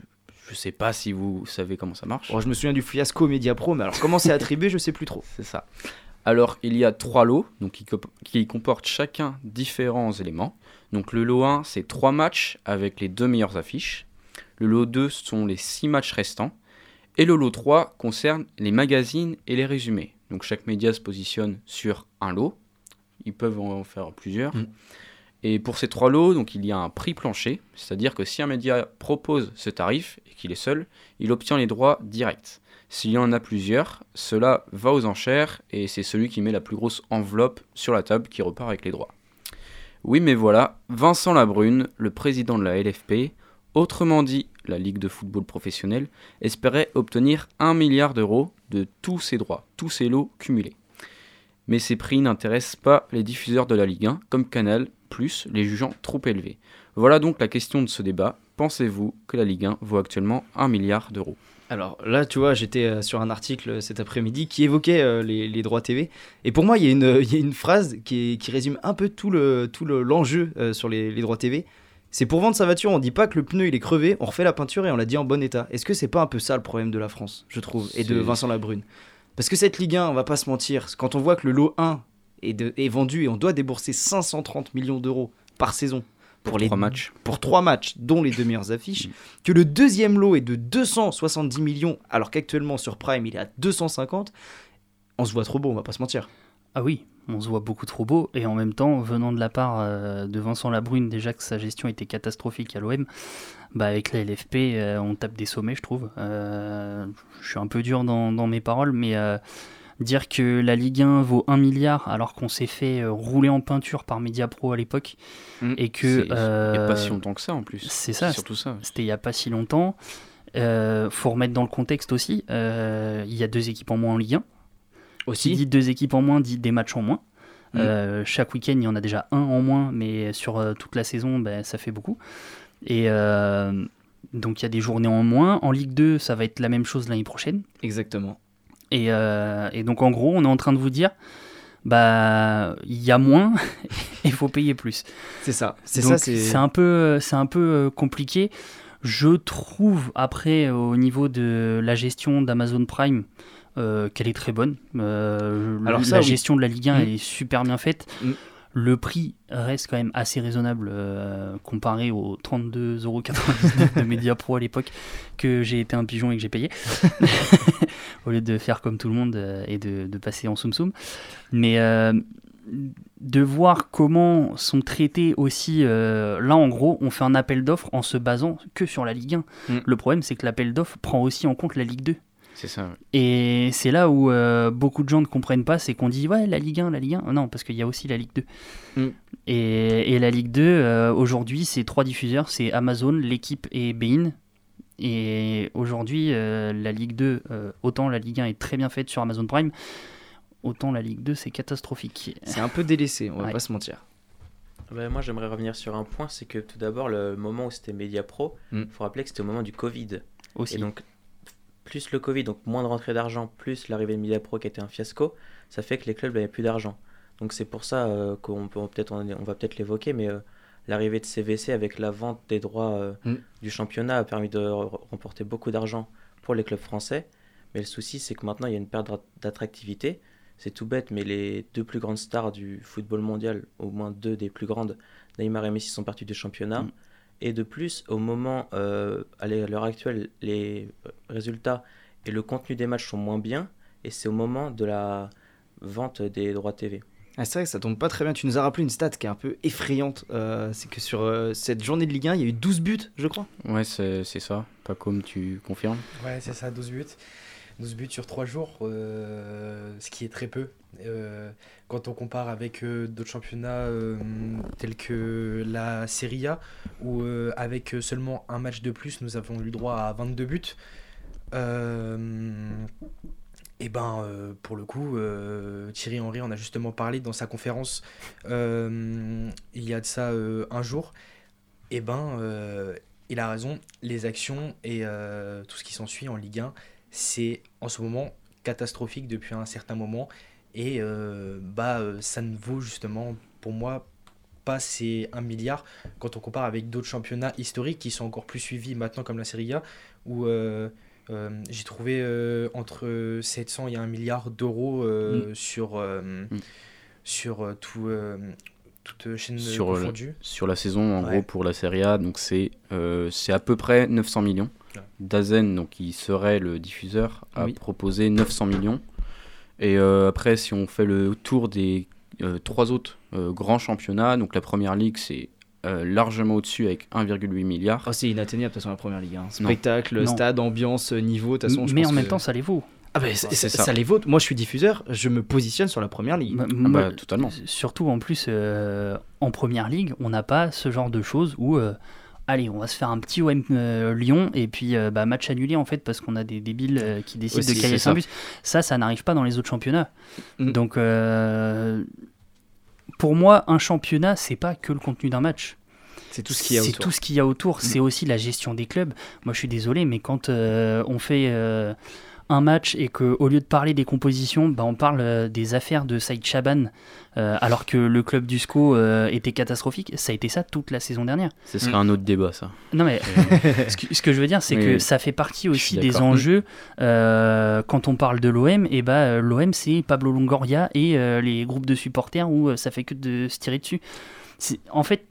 je sais pas si vous savez comment ça marche. Bon, je me souviens du fiasco Media Pro, mais alors comment c'est attribué, je sais plus trop. C'est ça. Alors, il y a trois lots donc, qui, cop- qui comportent chacun différents éléments. Donc, le lot 1, c'est trois matchs avec les deux meilleures affiches. Le lot 2 sont les six matchs restants. Et le lot 3 concerne les magazines et les résumés. Donc, chaque média se positionne sur un lot. Ils peuvent en faire plusieurs. Mm. Et pour ces trois lots, donc, il y a un prix plancher. C'est-à-dire que si un média propose ce tarif et qu'il est seul, il obtient les droits directs. S'il y en a plusieurs, cela va aux enchères et c'est celui qui met la plus grosse enveloppe sur la table qui repart avec les droits. Oui, mais voilà, Vincent Labrune, le président de la LFP, autrement dit la Ligue de football professionnel, espérait obtenir 1 milliard d'euros de tous ces droits, tous ces lots cumulés. Mais ces prix n'intéressent pas les diffuseurs de la Ligue 1, comme Canal, plus les jugeant trop élevés. Voilà donc la question de ce débat. Pensez-vous que la Ligue 1 vaut actuellement 1 milliard d'euros? Alors là, tu vois, j'étais euh, sur un article euh, cet après-midi qui évoquait euh, les, les droits TV. Et pour moi, il y a une, il y a une phrase qui, résume un peu tout le tout le- l'enjeu sur les, les droits TV. C'est pour vendre sa voiture, on dit pas que le pneu il est crevé, on refait la peinture et on l'a dit en bon état. Est-ce que c'est pas un peu ça le problème de la France, je trouve, et de Vincent Labrune? Parce que cette Ligue 1, on va pas se mentir, quand on voit que le lot 1 est, de- est vendu et on doit débourser 530 millions d'euros par saison pour, les trois matchs. pour trois matchs, dont les deux meilleures affiches, que le deuxième lot est de 270 millions, alors qu'actuellement sur Prime il est à 250, on se voit trop beau, on va pas se mentir. Ah oui, on se voit beaucoup trop beau, et en même temps, venant de la part euh, de Vincent Labrune, déjà que sa gestion était catastrophique à l'OM, bah avec la LFP, euh, on tape des sommets, je trouve. Euh, je suis un peu dur dans, dans mes paroles, mais dire que la Ligue 1 vaut 1 milliard alors qu'on s'est fait euh, rouler en peinture par Mediapro à l'époque, Mm. et que... C'est- il y a euh, pas si longtemps que ça en plus. C'est ça, surtout ça. C'était il n'y a pas si longtemps. Euh, faut remettre dans le contexte aussi, euh, il y a deux équipes en moins en Ligue 1. Aussi. Qui dit deux équipes en moins dit des matchs en moins. Mm. Euh, chaque week-end, il y en a déjà un en moins, mais sur euh, toute la saison, ben, ça fait beaucoup. Et euh, donc, il y a des journées en moins. En Ligue 2, ça va être la même chose l'année prochaine. Exactement. Et, euh, et donc, en gros, on est en train de vous dire bah, il y a moins et il faut payer plus. C'est ça. C'est ça, c'est- un peu, c'est un peu euh, compliqué. Je trouve après au niveau de la gestion d'Amazon Prime euh, qu'elle est très bonne. Euh, Alors la ça, oui. gestion de la Ligue 1 Mm. est super bien faite. Mm. Le prix reste quand même assez raisonnable euh, comparé aux 32,99€ de Mediapro à l'époque que j'ai été un pigeon et que j'ai payé au lieu de faire comme tout le monde euh, et de, de passer en soum soum. Mais euh, de voir comment sont traités aussi, euh, là en gros, on fait un appel d'offres en se basant que sur la Ligue 1. Mm. Le problème, c'est que l'appel d'offres prend aussi en compte la Ligue 2. C'est ça. ouais. Et c'est là où euh, beaucoup de gens ne comprennent pas, c'est qu'on dit ouais la Ligue 1, la Ligue 1. Non, parce qu'il y a aussi la Ligue 2. Mm. Et, et la Ligue 2, euh, aujourd'hui, c'est trois diffuseurs, c'est Amazon, l'équipe et Bein. Et aujourd'hui, euh, la Ligue 2, euh, autant la Ligue 1 est très bien faite sur Amazon Prime, autant la Ligue 2 c'est catastrophique. C'est un peu délaissé, on va Ouais. pas se mentir. Ben, moi, j'aimerais revenir sur un point, c'est que tout d'abord, le moment où c'était Media Pro, il Mm. faut rappeler que c'était au moment du Covid. Aussi. Et donc, plus le Covid, donc moins de rentrée d'argent, plus l'arrivée de Media Pro qui était un fiasco, ça fait que les clubs n'avaient plus d'argent. Donc c'est pour ça euh, qu'on peut peut-être, on, on va peut-être l'évoquer, mais euh, l'arrivée de CVC avec la vente des droits euh, Mm. du championnat a permis de re- remporter beaucoup d'argent pour les clubs français. Mais le souci, c'est que maintenant, il y a une perte d'at- d'attractivité. C'est tout bête, mais les deux plus grandes stars du football mondial, au moins deux des plus grandes, Neymar et Messi, sont partis du championnat. Mm. Et de plus, au moment, euh, à l'heure actuelle, les résultats et le contenu des matchs sont moins bien. Et c'est au moment de la vente des droits TV. Ah, c'est vrai que ça tombe pas très bien. Tu nous as rappelé une stat qui est un peu effrayante. Euh, c'est que sur euh, cette journée de Ligue 1, il y a eu 12 buts, je crois. Ouais, c'est c'est ça. Pas comme tu confirmes. Ouais, c'est ça, 12 buts. 12 buts sur 3 jours, euh, ce qui est très peu. Euh, quand on compare avec euh, d'autres championnats tels que la Serie A, où avec seulement un match de plus, nous avons eu droit à 22 buts. et ben, pour le coup, Thierry Henry en a justement parlé dans sa conférence il y a de ça un jour. Et ben, il a raison, les actions et tout ce qui s'ensuit en Ligue 1, c'est en ce moment catastrophique depuis un certain moment. Et euh, bah, euh, ça ne vaut justement, pour moi, pas ces 1 milliard quand on compare avec d'autres championnats historiques qui sont encore plus suivis maintenant, comme la Serie A, où euh, euh, j'ai trouvé entre 700 et 1 milliard d'euros Mm. sur, euh, sur tout, toute chaîne sur, euh, confondue. sur la saison, en Ouais. gros, pour la Serie A, donc c'est euh, c'est à peu près 900 millions. Ouais. Dazen, donc qui serait le diffuseur, a Oui. proposé 900 millions. Et euh, après, si on fait le tour des euh, trois autres euh, grands championnats, donc la première ligue, c'est euh, largement au-dessus avec 1,8 milliard. Oh, c'est inatteignable de toute façon la première ligue. hein. Spectacle, Non. stade, ambiance, niveau. De toute façon, je mais pense en même que- temps, ça les vaut. Ah bah, c'est- c'est ça. ça. les vaut. Moi, je suis diffuseur, je me positionne sur la première ligue. Ah moi, bah, totalement. Surtout en plus, euh, en première ligue, on n'a pas ce genre de choses où, euh, allez, on va se faire un petit OM euh, Lyon et puis euh, bah, match annulé en fait parce qu'on a des débiles euh, qui décident de c'est- caler c'est un ça. but. Ça, ça n'arrive pas dans les autres championnats. Mm. Donc, euh, pour moi, un championnat, c'est pas que le contenu d'un match. C'est tout ce qu'il y a C'est autour. tout ce qu'il y a autour. C'est aussi la gestion des clubs. Moi, je suis désolé, mais quand euh, on fait euh, un match et qu'au lieu de parler des compositions, bah, on parle euh, des affaires de Saïd Chaban, euh, alors que le club du SCO euh, était catastrophique, ça a été ça toute la saison dernière. Ce serait un autre débat, ça. Non, mais ce, que, ce que je veux dire, c'est Oui, que oui. ça fait partie aussi des enjeux. euh, quand on parle de l'OM, et bah, l'OM, c'est Pablo Longoria et euh, les groupes de supporters où euh, ça fait que de se tirer dessus. C'est- En fait,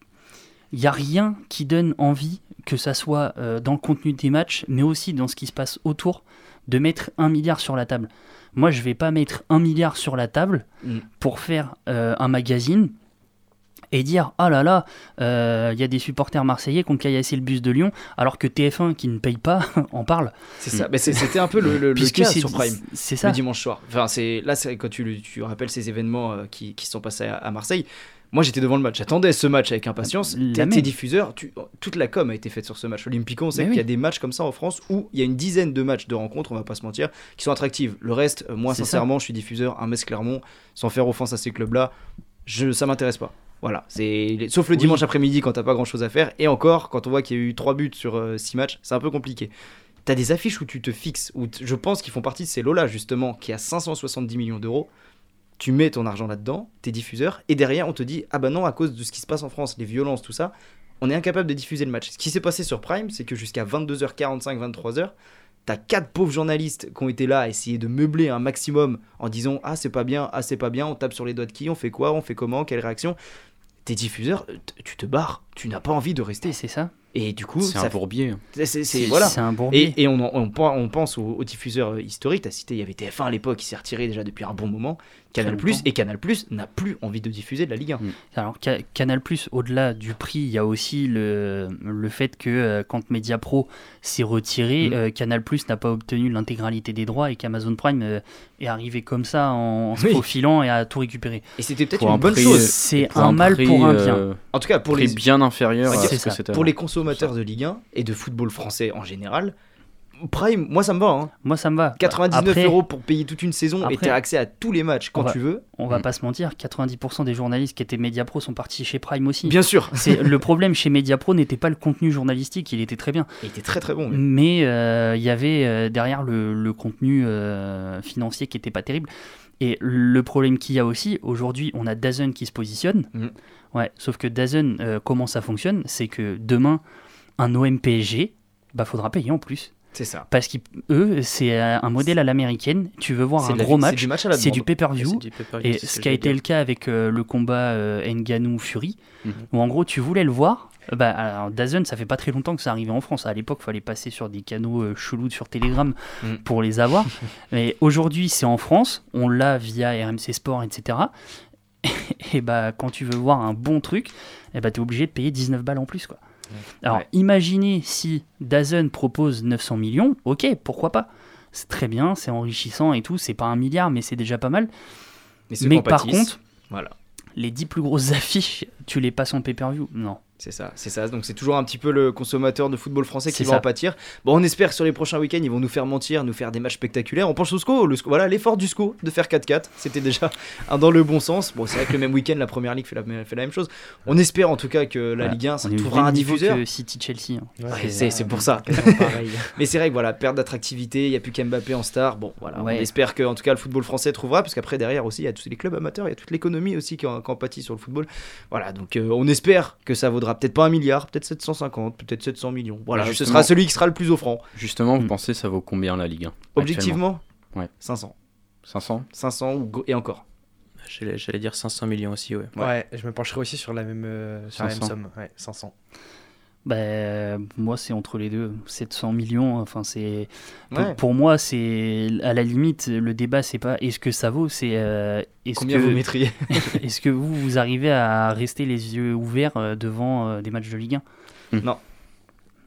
il n'y a rien qui donne envie, que ça soit euh, dans le contenu des matchs, mais aussi dans ce qui se passe autour, de mettre un milliard sur la table. Moi, je vais pas mettre un milliard sur la table Mm. pour faire euh, un magazine et dire ah là là, euh, il y a des supporters marseillais qui ont caillassé le bus de Lyon, alors que TF1 qui ne paye pas en parle. C'est ça. Mais c'était un peu le, le- le cas c'est- sur Prime. c'est ça. Le dimanche soir. Enfin, c'est là, quand tu, le- tu rappelles ces événements euh, qui, sont passés à, à Marseille. Moi, j'étais devant le match. J'attendais ce match avec impatience. T'es t'es diffuseur. Tu, toute la com a été faite sur ce match. Olympico, on sait qu'il y a des matchs comme ça en France où il y a une dizaine de matchs de rencontres, on va pas se mentir, qui sont attractifs. Le reste, euh, moi, ça. sincèrement, je suis diffuseur. Un Metz Clermont, sans faire offense à ces clubs-là, je, ça m'intéresse pas. Voilà, c'est sauf le Oui. dimanche après-midi quand t'as pas grand chose à faire et encore quand on voit qu'il y a eu 3 buts sur 6 matchs, c'est un peu compliqué. T'as des affiches où tu te fixes, où je pense qu'ils font partie de ces lots-là justement, qui a 570 millions d'euros. Tu mets ton argent là-dedans, t'es diffuseur, et derrière on te dit ah bah non à cause de ce qui se passe en France, les violences, tout ça, on est incapable de diffuser le match. Ce qui s'est passé sur Prime, c'est que jusqu'à 22h45, 23h, t'as quatre pauvres journalistes qui ont été là à essayer de meubler un maximum en disant ah c'est pas bien, ah c'est pas bien, on tape sur les doigts de qui, on fait quoi, on fait comment, quelle réaction. T'es diffuseur, t- tu te barres, tu n'as pas envie de rester. C'est ça. Et du coup, C'est un bourbier. c'est- voilà. un bourbier. Et, et on, en- on, pen- on pense aux, aux diffuseurs euh, historiques. T'as cité, il y avait TF1 à l'époque qui s'est retiré déjà depuis un bon moment. Canal longtemps. et Canal n'a plus envie de diffuser de la Ligue 1. Alors Ca- Canal au-delà du prix, il y a aussi le, le fait que euh, quand Mediapro s'est retiré, Mm. euh, Canal n'a pas obtenu l'intégralité des droits et qu'Amazon Prime euh, est arrivé comme ça en, en se Oui. faufilant et a tout récupéré. Et c'était peut-être une un bonne prix, chose. euh, C'est un mal prix, pour un euh, bien. En tout cas, pour les, bien inférieur à C'est ce que ça. c'était pour les consommateurs de Ligue 1 et de football français en général, Prime, moi ça me va. Hein. Moi ça me va. 99 Après, euros pour payer toute une saison et t'as accès à tous les matchs quand va- tu veux. On va Mm. pas se mentir, 90% des journalistes qui étaient Mediapro sont partis chez Prime aussi. Bien sûr. C'est le problème chez Mediapro n'était pas le contenu journalistique, il était très bien. Il était très très bon. mais- mais euh, il y avait euh, derrière le, le contenu euh, financier qui était pas terrible. Et le problème qu'il y a aussi, aujourd'hui, on a Dazen qui se positionne. Mhm. Ouais, sauf que Dazen, euh, comment ça fonctionne C'est que demain, un OM PSG, bah faudra payer en plus. C'est ça. Parce qu'eux, c'est euh, un modèle à l'américaine. Tu veux voir un gros match, c'est du pay-per-view. C'est du pay-per-view, Et ce qui a été le cas avec euh, le combat euh, Ngannou Fury, Mhm. où en gros tu voulais le voir. Bah, alors, DAZN, ça fait pas très longtemps que ça arrivait en France. À l'époque, il fallait passer sur des canaux euh, chelous sur Telegram Mhm. pour les avoir. Mais aujourd'hui, c'est en France. On l'a via RMC Sport, etc. et bah quand tu veux voir un bon truc, et bah t'es obligé de payer 19 balles en plus quoi. Alors Ouais. imaginez si Dazen propose 900 millions, ok, pourquoi pas C'est très bien, c'est enrichissant et tout, c'est pas un milliard mais c'est déjà pas mal. Mais par contre, voilà. les 10 plus grosses affiches, tu les passes en pay-per-view Non. C'est ça, c'est ça. Donc c'est toujours un petit peu le consommateur de football français qui va ça. en pâtir. Bon, on espère que sur les prochains week-ends, ils vont nous faire mentir, nous faire des matchs spectaculaires. On pense au SCO, le SCO voilà l'effort du SCO de faire 4-4, c'était déjà un dans le bon sens. Bon, c'est vrai que le même week-end, la première ligue fait la, fait la même chose. On espère en tout cas que la Voilà. Ligue 1 ça trouvera un diffuseur. que City-Chelsea. hein. Ouais, c'est c'est pour ça. Mais c'est vrai que voilà, perte d'attractivité, il n'y a plus qu'Mbappé en star. Bon, voilà, Ouais. on espère que en tout cas le football français trouvera, parce qu'après derrière aussi, il y a tous les clubs amateurs, il y a toute l'économie aussi qui en, qui en pâtit sur le football. Voilà, donc euh, on espère que ça vaudra peut-être pas un milliard, peut-être 750, peut-être 700 millions. Voilà, ce sera celui qui sera le plus offrant. Justement, vous pensez ça vaut combien la Ligue 1 Objectivement, actuellement Ouais. 500. 500 500 ou go- et encore. J'allais j'allais dire 500 millions aussi, ouais. Ouais, je me pencherai aussi sur la même, euh, sur la même 500. somme. Ouais, 500. Bah, moi, c'est entre les deux. 700 millions, enfin, c'est. Pour, Ouais. pour moi, c'est. À la limite, le débat, c'est pas est-ce que ça vaut, c'est. euh, est-ce Combien que, vous mettriez Est-ce que vous, vous arrivez à rester les yeux ouverts euh, devant euh, des matchs de Ligue 1 Non.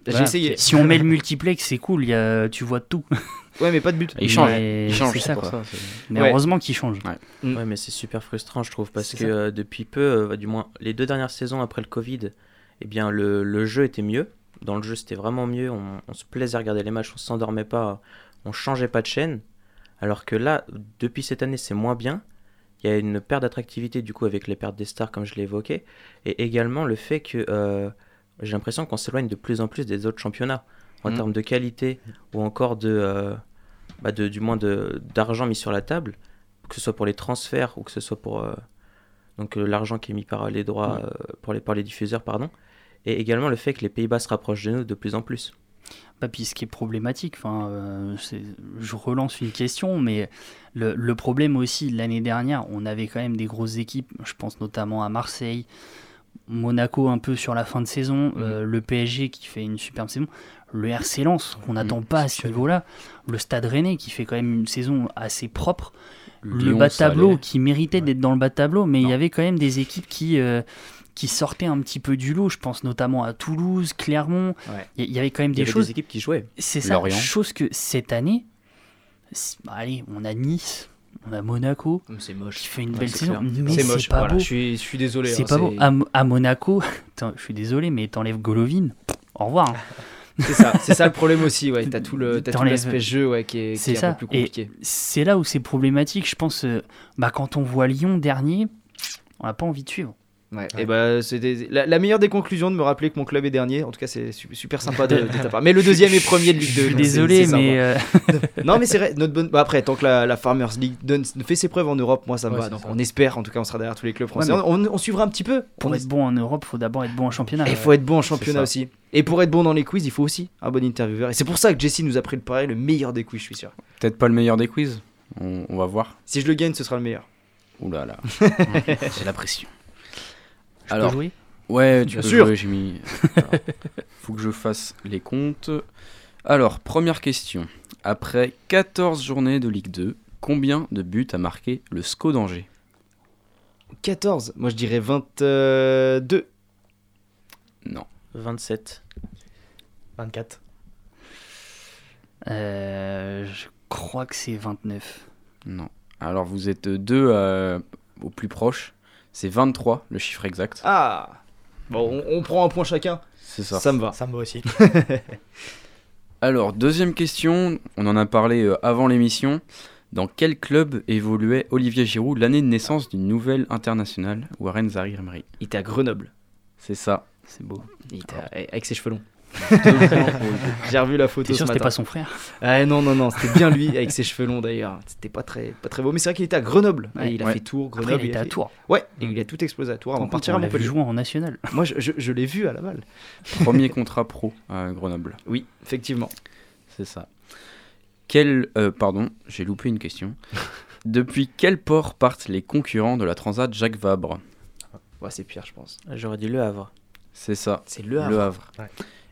J'ai essayé. Si on met le multiplex, c'est cool, il y a, tu vois tout. Ouais, mais pas de but. Il change, Mais il change, ça, quoi. Mais Ouais. heureusement qu'il change. Mm. Ouais, mais c'est super frustrant, je trouve, parce que euh, depuis peu, euh, du moins les deux dernières saisons après le Covid, eh bien le, le jeu était mieux. Dans le jeu, c'était vraiment mieux. On, on se plaisait à regarder les matchs, on s'endormait pas, on changeait pas de chaîne. Alors que là, depuis cette année, c'est moins bien. Il y a une perte d'attractivité du coup avec les pertes des stars, comme je l'ai évoqué, et également le fait que euh, j'ai l'impression qu'on s'éloigne de plus en plus des autres championnats en Mm. termes de qualité ou encore de, euh, bah, de du moins de d'argent mis sur la table, que ce soit pour les transferts ou que ce soit pour euh, donc l'argent qui est mis par les droits pour les par les diffuseurs pardon, et également le fait que les Pays-Bas se rapprochent de nous de plus en plus. Bah, puis ce qui est problématique, enfin, euh, je relance une question, mais le, le problème aussi, l'année dernière, on avait quand même des grosses équipes, je pense notamment à Marseille, Monaco un peu sur la fin de saison, euh, le PSG qui fait une superbe saison, le RC Lens, qu'on n'attend pas à ce niveau-là, le Stade Rennais qui fait quand même une saison assez propre, le Lyon, bas de tableau allait. qui méritait d'être dans le bas de tableau, mais il y avait quand même des équipes qui... euh, qui sortaient un petit peu du lot, je pense notamment à Toulouse, Clermont, Ouais. il y, avait quand même Il y des avait choses des équipes qui jouaient. c'est ça, chose que cette année, bah, allez, on a Nice, on a Monaco C'est moche. qui fait une Ouais, belle saison, C'est moche. pas Voilà, beau. je suis, je suis désolé. C'est hein, pas beau. À, Mo- à Monaco, je suis désolé, mais t'enlèves Golovin, au revoir. hein. C'est ça, c'est ça le problème aussi. Ouais, t'as tout le, tout T'enlèves- l'aspect jeu ouais, qui est, qui C'est est ça. un peu plus compliqué. c'est là où c'est problématique. Je pense, euh, bah, quand on voit Lyon dernier, on n'a pas envie de suivre. Ouais. Et bah, c'était la, la meilleure des conclusions de me rappeler que mon club est dernier. En tout cas, c'est su- super sympa de, de ta part. Mais le deuxième est premier de Ligue 2. Je suis désolé, mais, euh, non, mais c'est vrai. Notre bonne. bah, après, tant que la, la Farmers League donne, fait ses preuves en Europe, moi ça me Ouais, va. Donc ça. on espère. En tout cas, on sera derrière tous les clubs français. Ouais, mais- on, on- on suivra un petit peu. Pour On être bon en Europe, il faut d'abord être bon en championnat. Et il faut être bon en championnat aussi. Et pour être bon dans les quiz, il faut aussi un bon intervieweur. Et c'est pour ça que Jesse nous a pris le pari, le meilleur des quiz, je suis sûr. Peut-être pas le meilleur des quiz. On, on va voir. Si je le gagne, ce sera le meilleur. Ouh là là. J'ai la pression. Je peux Alors, jouer ouais, tu Bien peux sûr. jouer, j'ai mis. Alors, faut que je fasse les comptes. Alors, première question. Après 14 journées de Ligue 2, combien de buts a marqué le SCO d'Angers? 14. Moi, je dirais 22. Non. 27. 24. Euh, je crois que c'est 29. Non. Alors, vous êtes deux euh, au plus proche. C'est 23, le chiffre exact. Ah Bon, on, on prend un point chacun. C'est ça. Ça me va. Ça me va aussi. Alors, deuxième question, on en a parlé euh, avant l'émission. Dans quel club évoluait Olivier Giroud l'année de naissance d'une nouvelle internationale, Warren Zahir Emery Il était à Grenoble. C'est ça. C'est beau. Il était à- avec ses cheveux longs. J'ai revu la photo T'es sûr ce que c'était matin. pas son frère? Ah non, non, non, c'était bien lui avec ses cheveux longs d'ailleurs. C'était pas très, pas très beau, mais c'est vrai qu'il était à Grenoble. Ouais. Et il a Ouais. fait Tours, Après, Grenoble. il était à fait- Tours. Ouais, et il a tout explosé à Tours avant de partir à Montpellier. jouer en national. Moi, je, je- je l'ai vu à Laval. Premier contrat pro à Grenoble. Oui, effectivement. C'est ça. Quel, euh, pardon, j'ai loupé une question. Depuis quel port partent les concurrents de la Transat Jacques Vabre? Ouais, c'est pire, je pense. J'aurais dit Le Havre. C'est ça. C'est Le Havre. Ouais.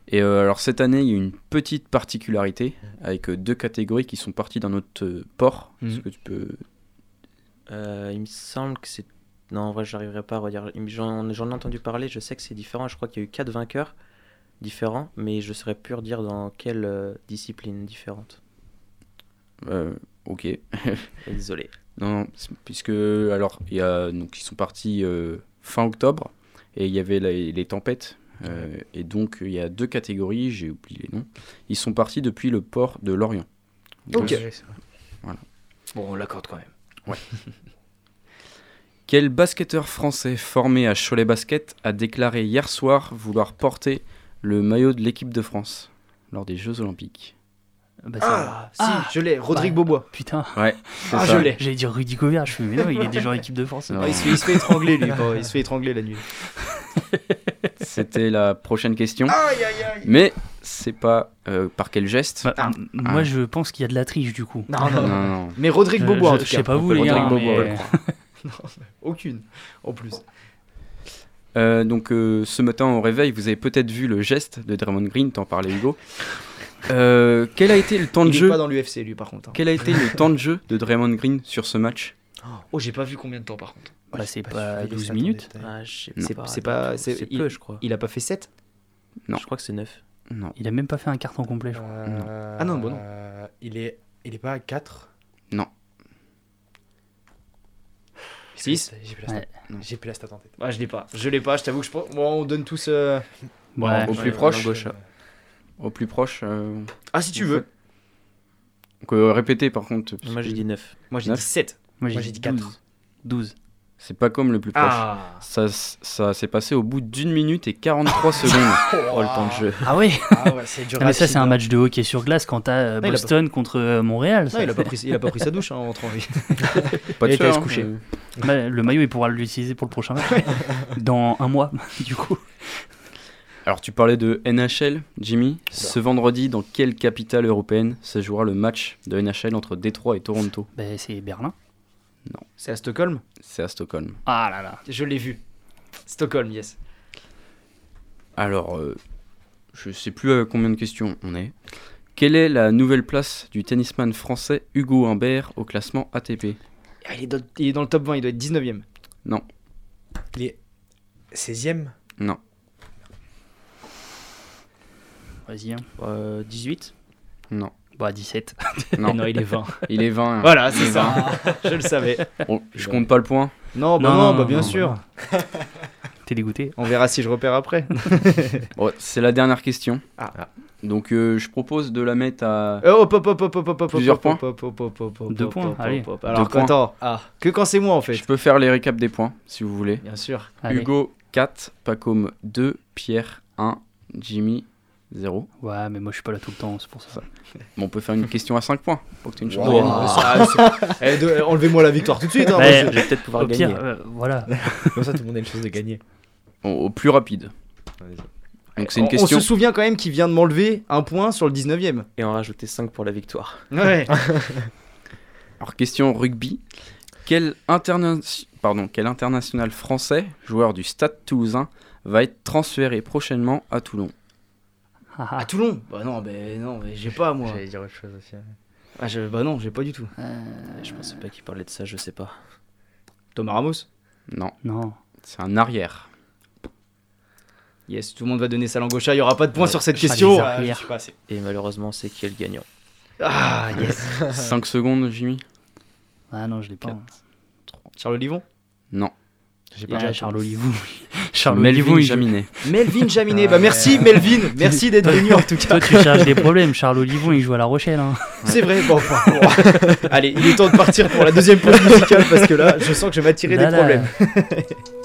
Et euh, alors cette année, il y a une petite particularité avec euh, deux catégories qui sont parties d'un autre euh, port. Est-ce Mhm. que tu peux Euh, il me semble que c'est Non, en vrai, j'arriverai pas à redire. J'en j'en ai entendu parler, je sais que c'est différent. Je crois qu'il y a eu quatre vainqueurs différents, mais je saurais plus redire dans quelle euh, discipline différente. Euh, ok. Désolé. Non, puisque alors il y a donc ils sont partis euh, fin octobre et il y avait les, les tempêtes euh, et donc il y a deux catégories, j'ai oublié les noms. Ils sont partis depuis le port de Lorient. Ok. Voilà. Bon, on l'accorde quand même. Ouais. Quel basketteur français formé à Cholet Basket a déclaré hier soir vouloir porter le maillot de l'équipe de France lors des Jeux Olympiques? Bah, Ah, si, je l'ai, Rodrigue Bobois. Putain. Ouais, Ah, ça. je l'ai. J'allais dire Rudy Gobert, je fais mais non, il est déjà en équipe de France. Ah, il, se fait, il se fait étrangler, lui. Il se fait étrangler la nuit. C'était la prochaine question. Aïe, aïe, aïe. Mais c'est pas euh, par quel geste Bah, Ah. Moi, je pense qu'il y a de la triche du coup. Non, non, Non. Mais Rodrigue Je- Bobois, en je- tout je cas. sais pas vous, les gars. Mais- Non, aucune, en plus. Euh, donc euh, ce matin au réveil, vous avez peut-être vu le geste de Draymond Green, t'en parlais Hugo. Euh, quel a été le temps de Il est jeu pas dans l'UFC, lui, par contre. hein. Quel a été le temps de jeu de Draymond Green sur ce match? Oh, j'ai pas vu combien de temps, par contre. Bah, c'est pas les 12 stats en minutes. Ah, je sais C'est pas. c'est pas. Peu, je crois. il a pas fait 7 Non. Je crois que c'est 9. Non. Il a même pas fait un carton complet, je crois. Euh, Ah non, bon, non. Il est, il est pas à 4 Non. 6 J'ai plus la stat. J'ai plus la stat en tête. Ah, je l'ai pas. Je l'ai pas, je t'avoue que je pense. Bon, on donne tous. euh, Ouais. Au plus Ouais, proche gauche. Au plus proche euh, Ah, si tu veux. Donc euh, répétez par contre. Moi, j'ai dit 9. Moi, j'ai dit 7. Moi, j'ai dit dit 12. 4. 12. C'est pas comme le plus proche. Ah Ça, ça s'est passé au bout d'une minute et 43 secondes. Oh, le temps de jeu. Ah ouais Ah ouais, c'est dur. Mais ça, c'est un match de hockey sur glace quand t'as euh, Non, il a Boston contre euh, Montréal. Non, il a pas pris, il a pas pris sa douche hein, en rentrant. Pas de Il sueur, se coucher. euh, Bah, le maillot, il pourra l'utiliser pour le prochain match. Dans un mois, du coup. Alors tu parlais de NHL, Jimmy. Ce vendredi, dans quelle capitale européenne se jouera le match de NHL entre Détroit et Toronto? Bah, c'est Berlin. C'est à Stockholm C'est à Stockholm. Ah là là. Je l'ai vu. Stockholm, yes. Alors, euh, je sais plus à combien de questions on est. Quelle est la nouvelle place du tennisman français Hugo Humbert au classement ATP Ah, il, est dans, il est dans le top 20, il doit être 19ème. Non, Il est 16ème non. Vas-y. Hein. Euh, 18 Non. Bah, 17. Non. non, il est 20. Il est 20. Voilà, Il c'est est ça. je le savais. 20. Bon, je compte pas le point. Non, bah Non, non, non, bah bien non, sûr. T'es dégoûté On verra si je repère après. Bon, c'est la dernière question. Ah. Donc euh, je propose de la mettre à... Euh, Plusieurs points Deux points, allez. Alors, Deux points. attends. Que quand c'est moi, en fait. Je peux faire les récaps des points, si vous voulez. Bien sûr. Allez. Hugo 4, Pacom 2, Pierre 1, Jimmy 0. Ouais, mais moi, je suis pas là tout le temps, c'est pour ça. Bon, on peut faire une question à 5 points pour que tu aies une chance. De gagner. c'est- Eh, de- Enlevez-moi la victoire tout de suite. hein, Je vais peut-être pouvoir Au pire, gagner. euh, voilà. Comme ça, tout le monde a une chance de gagner. Au, au plus rapide. Donc c'est une on, question... on se souvient quand même qu'il vient de m'enlever un point sur le 19ème. Et en rajouter 5 pour la victoire. Ouais. Alors question rugby. Quel, interna- Pardon, quel international français, joueur du Stade toulousain, va être transféré prochainement à Toulon? Ah, ah. À Toulon Bah non, mais non, mais j'ai pas moi. J'allais dire autre chose aussi. Ah, je- bah non, j'ai pas du tout. Je pensais pas qu'il parlait de ça, je sais pas. Thomas Ramos Non, Non. c'est un arrière. Yes, tout le monde va donner sa langue au chat. Il y aura pas de points Ouais. sur cette Ah, question. Ah, assez. Et malheureusement, c'est qui est le gagnant Ah, yes. 5 secondes, Jimmy Ah non, je l'ai pas. Charles Olivon Non. J'ai Ah, pas Charles Olivon. Charles Melvin Olivon, il joue- Jaminet. Melvin Jaminet. Bah Ouais. merci Melvin. Merci d'être venu en tout cas. Toi, tu cherches des problèmes. Charles Olivon, il joue à La Rochelle. Hein. C'est vrai. Bon, enfin, bon. Allez, il est temps de partir pour la deuxième pause musicale parce que là, je sens que je vais m'attirer Là, des problèmes.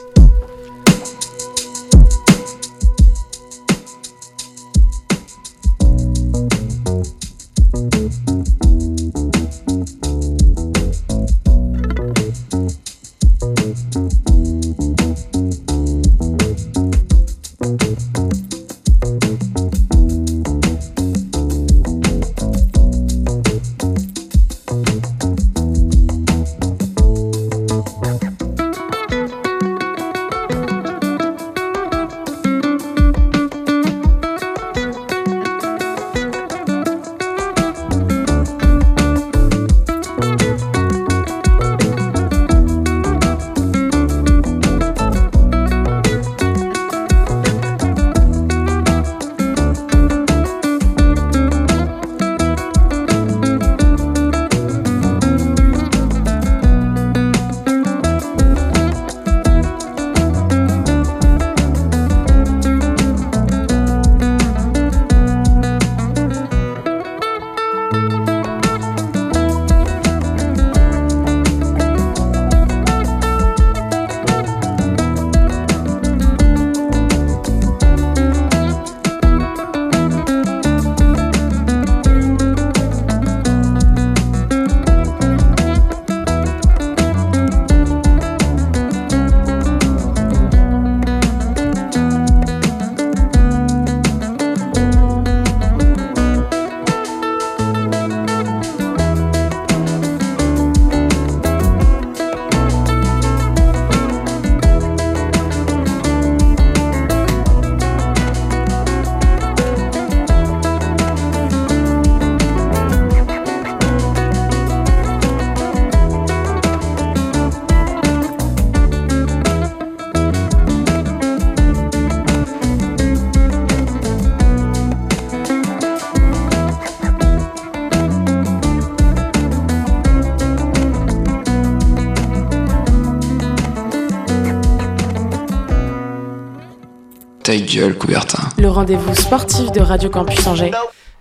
gueule, Coubertin. Le rendez-vous sportif de Radio Campus Angers.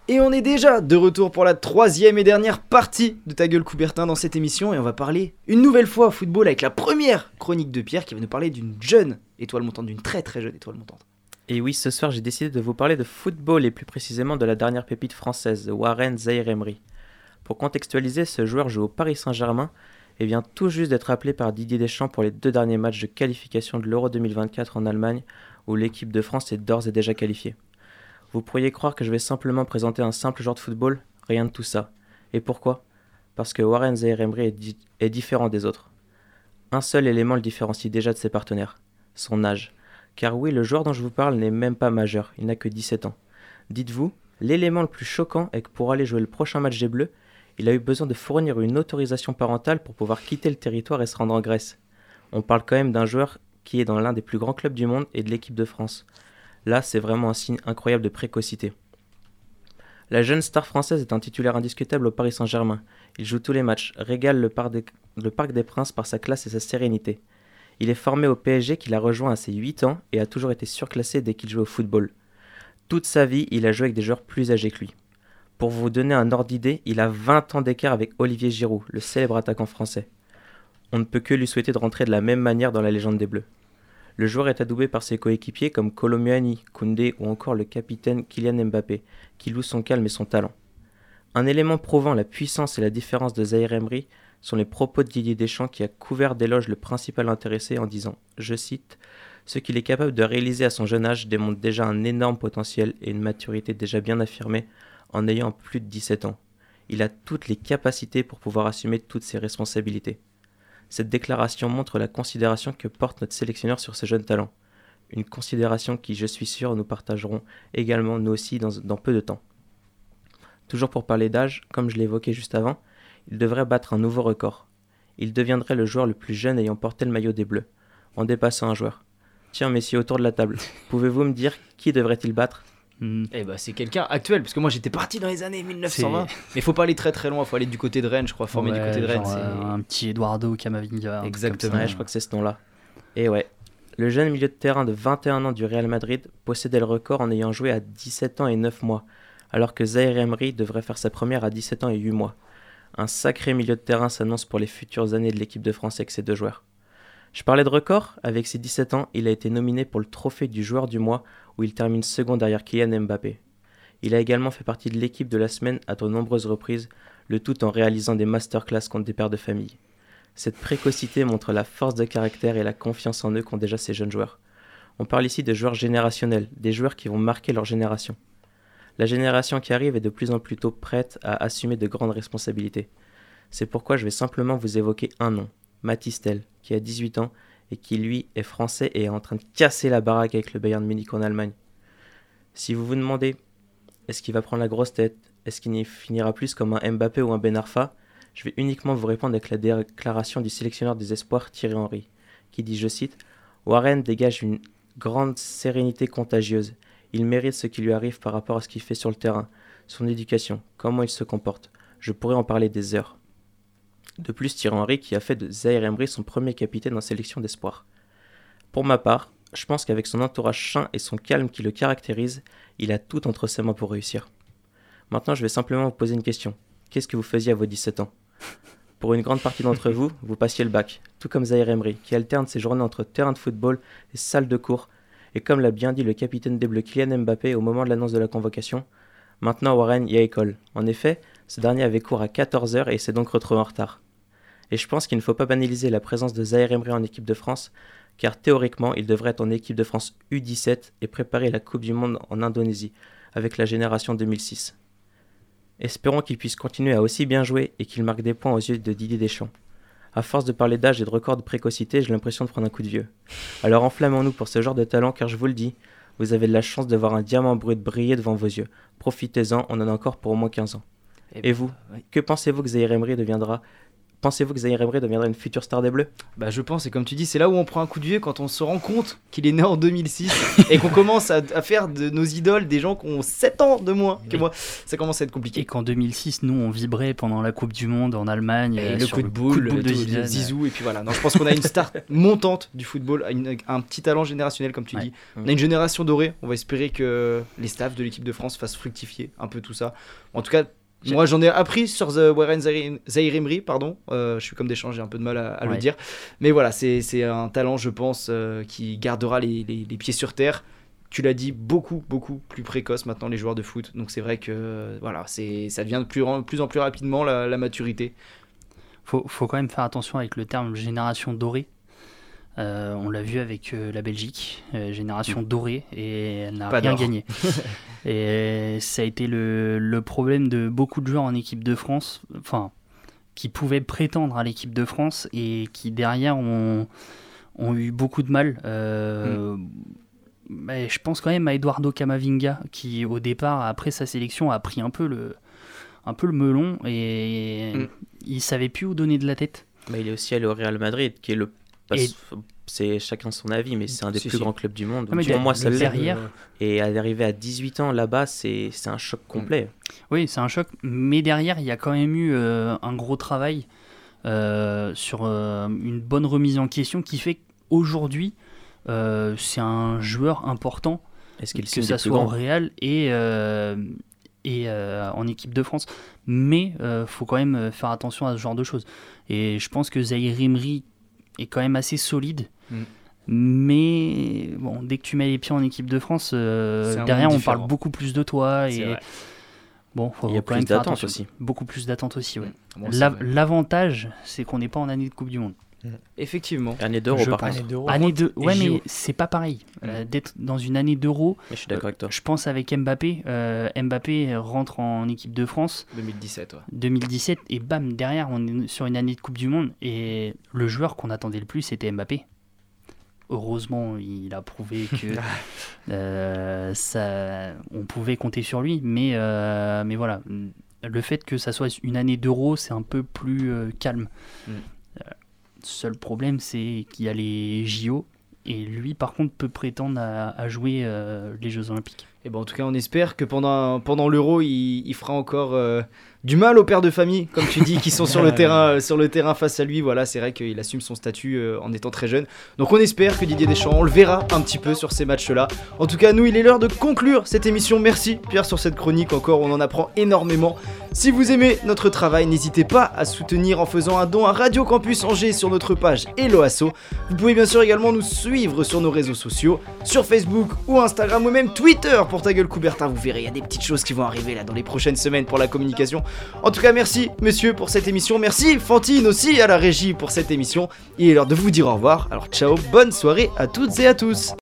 Et on est déjà de retour pour la troisième et dernière partie de Ta gueule Coubertin dans cette émission et on va parler une nouvelle fois football avec la première chronique de Pierre qui va nous parler d'une jeune étoile montante, d'une très très jeune étoile montante. Et oui, ce soir, j'ai décidé de vous parler de football et plus précisément de la dernière pépite française, Warren Zaire Emery. Pour contextualiser, ce joueur joue au Paris Saint-Germain et vient tout juste d'être appelé par Didier Deschamps pour les deux derniers matchs de qualification de l'Euro 2024 en Allemagne, où l'équipe de France est d'ores et déjà qualifiée. Vous pourriez croire que je vais simplement présenter un simple joueur de football, rien de tout ça. Et pourquoi? Parce que Warren Zaire Emery est, di- est différent des autres. Un seul élément le différencie déjà de ses partenaires, son âge. Car oui, le joueur dont je vous parle n'est même pas majeur, il n'a que 17 ans. Dites-vous, l'élément le plus choquant est que pour aller jouer le prochain match des Bleus, il a eu besoin de fournir une autorisation parentale pour pouvoir quitter le territoire et se rendre en Grèce. On parle quand même d'un joueur qui est dans l'un des plus grands clubs du monde et de l'équipe de France. Là, c'est vraiment un signe incroyable de précocité. La jeune star française est un titulaire indiscutable au Paris Saint-Germain. Il joue tous les matchs, régale le Parc, des, Princes par sa classe et sa sérénité. Il est formé au PSG qu'il a rejoint à ses 8 ans et a toujours été surclassé dès qu'il jouait au football. Toute sa vie, il a joué avec des joueurs plus âgés que lui. Pour vous donner un ordre d'idée, il a 20 ans d'écart avec Olivier Giroud, le célèbre attaquant français. On ne peut que lui souhaiter de rentrer de la même manière dans la légende des Bleus. Le joueur est adoubé par ses coéquipiers comme Colomuani, Koundé ou encore le capitaine Kylian Mbappé, qui loue son calme et son talent. Un élément prouvant la puissance et la différence de Zaire Emery sont les propos de Didier Deschamps qui a couvert d'éloges le principal intéressé en disant, je cite, Ce qu'il est capable de réaliser à son jeune âge démontre déjà un énorme potentiel et une maturité déjà bien affirmée en ayant plus de 17 ans. Il a toutes les capacités pour pouvoir assumer toutes ses responsabilités. Cette déclaration montre la considération que porte notre sélectionneur sur ces jeunes talents. Une considération qui, je suis sûr, nous partagerons également nous aussi dans, dans peu de temps. Toujours pour parler d'âge, comme je évoqué juste avant, il devrait battre un nouveau record. Il deviendrait le joueur le plus jeune ayant porté le maillot des Bleus, en dépassant un joueur. Tiens, messieurs, autour de la table, pouvez-vous me dire qui devrait-il battre? Eh bah c'est quelqu'un actuel, parce que moi j'étais parti dans les années 1920. Mais faut pas aller très très loin, faut aller du côté de Rennes, je crois, formé du côté de Rennes. euh, un petit Eduardo Camavinga. Exactement. Ouais, je crois que c'est ce nom-là. Et ouais. Le jeune milieu de terrain de 21 ans du Real Madrid possédait le record en ayant joué à 17 ans et 9 mois, alors que Zaire Emery devrait faire sa première à 17 ans et 8 mois. Un sacré milieu de terrain s'annonce pour les futures années de l'équipe de France avec ces deux joueurs. Je parlais de record, avec ses 17 ans, il a été nominé pour le trophée du joueur du mois où il termine second derrière Kylian Mbappé. Il a également fait partie de l'équipe de la semaine à de nombreuses reprises, le tout en réalisant des masterclass contre des pères de famille. Cette précocité montre la force de caractère et la confiance en eux qu'ont déjà ces jeunes joueurs. On parle ici de joueurs générationnels, des joueurs qui vont marquer leur génération. La génération qui arrive est de plus en plus tôt prête à assumer de grandes responsabilités. C'est pourquoi je vais simplement vous évoquer un nom, Mathis Tel, qui a 18 ans et qui lui est français et est en train de casser la baraque avec le Bayern Munich en Allemagne. Si vous vous demandez, est-ce qu'il va prendre la grosse tête? Est-ce qu'il finira plus comme un Mbappé ou un Ben Arfa? Je vais uniquement vous répondre avec la déclaration du sélectionneur des espoirs Thierry Henry, qui dit, je cite, Warren dégage une grande sérénité contagieuse. Il mérite ce qui lui arrive par rapport à ce qu'il fait sur le terrain, son éducation, comment il se comporte. Je pourrais en parler des heures. De plus, Thierry Henry qui a fait de Zaire Emery son premier capitaine en sélection d'espoir. Pour ma part, je pense qu'avec son entourage sain et son calme qui le caractérise, il a tout entre ses mains pour réussir. Maintenant, je vais simplement vous poser une question. Qu'est-ce que vous faisiez à vos 17 ans? Pour une grande partie d'entre vous, vous passiez le bac, tout comme Zaire Emery, qui alterne ses journées entre terrain de football et salle de cours, et comme l'a bien dit le capitaine des Bleus Kylian Mbappé au moment de l'annonce de la convocation, maintenant Warren y a école. En effet, ce dernier avait cours à 14h et s'est donc retrouvé en retard. Et je pense qu'il ne faut pas banaliser la présence de Zaire Emery en équipe de France, car théoriquement, il devrait être en équipe de France U17 et préparer la Coupe du Monde en Indonésie, avec la génération 2006. Espérons qu'il puisse continuer à aussi bien jouer et qu'il marque des points aux yeux de Didier Deschamps. À force de parler d'âge et de record de précocité, j'ai l'impression de prendre un coup de vieux. Alors enflammons-nous pour ce genre de talent, car je vous le dis, vous avez de la chance de voir un diamant brut briller devant vos yeux. Profitez-en, on en a encore pour au moins 15 ans. Eh Et vous, que pensez-vous que Zaire Emery deviendra pensez-vous que Zahir Emery deviendra une future star des Bleus? Bah je pense, et comme tu dis, c'est là où on prend un coup de vieux quand on se rend compte qu'il est né en 2006 et qu'on commence à, à faire de nos idoles des gens qui ont 7 ans de moins que moi. Ça commence à être compliqué. Et qu'en 2006, nous, on vibrait pendant la Coupe du Monde en Allemagne. Et euh, le sur coup de boule, de Zidane. Zizou, et puis voilà. Non, je pense qu'on a une star montante du football, une- un petit talent générationnel, comme tu dis. On a une génération dorée. On va espérer que les staffs de l'équipe de France fassent fructifier un peu tout ça. En tout cas, moi j'en ai appris sur The Warren Emery, pardon. Euh, je suis comme Deschamps, j'ai un peu de mal à, à le dire. Mais voilà, c'est c'est un talent, je pense, euh, qui gardera les, les- les pieds sur terre. Tu l'as dit, beaucoup, beaucoup plus précoce maintenant les joueurs de foot. Donc c'est vrai que euh, voilà, c'est ça devient de plus, en- plus en plus rapidement la, la maturité. Faut, faut quand même faire attention avec le terme génération dorée. Euh, on l'a vu avec euh, la Belgique, euh, génération dorée, et elle n'a Mm. Rien gagné. et ça a été le, le problème de beaucoup de joueurs en équipe de France, enfin, qui pouvaient prétendre à l'équipe de France et qui derrière ont, ont eu beaucoup de mal. Mm. mais je pense quand même à Eduardo Camavinga, qui au départ, après sa sélection, a pris un peu le, un peu le melon et Mm. il savait plus où donner de la tête. Mais il est aussi allé au Real Madrid, qui est le. Et- C'est chacun son avis, mais c'est un des plus si. grands clubs du monde. Ah, moi, ça derrière- Et d'arriver à 18 ans là-bas, c'est un choc complet. Oui, c'est un choc, mais derrière, il y a quand même eu euh, un gros travail euh, sur euh, une bonne remise en question qui fait qu'aujourd'hui, c'est un joueur important, Est-ce qu'il que signe ça soit au grands? Real et, et euh, en équipe de France. Mais il faut quand même faire attention à ce genre de choses. Et je pense que Zahir Emery est quand même assez solide. Mm. Mais bon, dès que tu mets les pieds en équipe de France, euh, derrière on parle beaucoup plus de toi. Et vrai. bon, faut Il y a quand plus même faire d'attente attention. aussi. Beaucoup plus d'attente aussi, ouais. Bon. L'avantage, c'est qu'on n'est pas en année de Coupe du Monde. Effectivement. Année d'euro, par. Année de... et Ouais, mais c'est pas pareil. Euh, D'être dans une année d'euro. Mais je suis d'accord avec toi. Je pense avec Mbappé. euh, Mbappé rentre en équipe de France 2017, ouais. 2017 et bam, derrière, on est sur une année de Coupe du Monde. Et le joueur qu'on attendait le plus, c'était Mbappé. Heureusement, il a prouvé que euh, ça, on pouvait compter sur lui. Mais, euh, mais voilà, le fait que ça soit une année d'euro, c'est un peu plus euh, calme. Mm. Seul problème, c'est qu'il y a les JO. Et lui, par contre, peut prétendre à, à jouer euh, les Jeux Olympiques. Et ben en tout cas, on espère que pendant, pendant l'Euro, il, il fera encore euh, du mal aux pères de famille, comme tu dis, qui sont sur le terrain, euh, sur le terrain face à lui. Voilà, c'est vrai qu'il assume son statut euh, en étant très jeune. Donc on espère que Didier Deschamps, on le verra un petit peu sur ces matchs-là. En tout cas, nous, il est l'heure de conclure cette émission. Merci Pierre sur cette chronique. Encore, on en apprend énormément. Si vous aimez notre travail, n'hésitez pas à soutenir en faisant un don à Radio Campus Angers sur notre page Hello Asso. Vous pouvez bien sûr également nous suivre sur nos réseaux sociaux, sur Facebook ou Instagram ou même Twitter pour ta gueule Coubertin. Vous verrez, il y a des petites choses qui vont arriver là dans les prochaines semaines pour la communication. En tout cas, merci monsieur pour cette émission. Merci Fantine aussi à la régie pour cette émission. Il est l'heure de vous dire au revoir. Alors ciao, bonne soirée à toutes et à tous.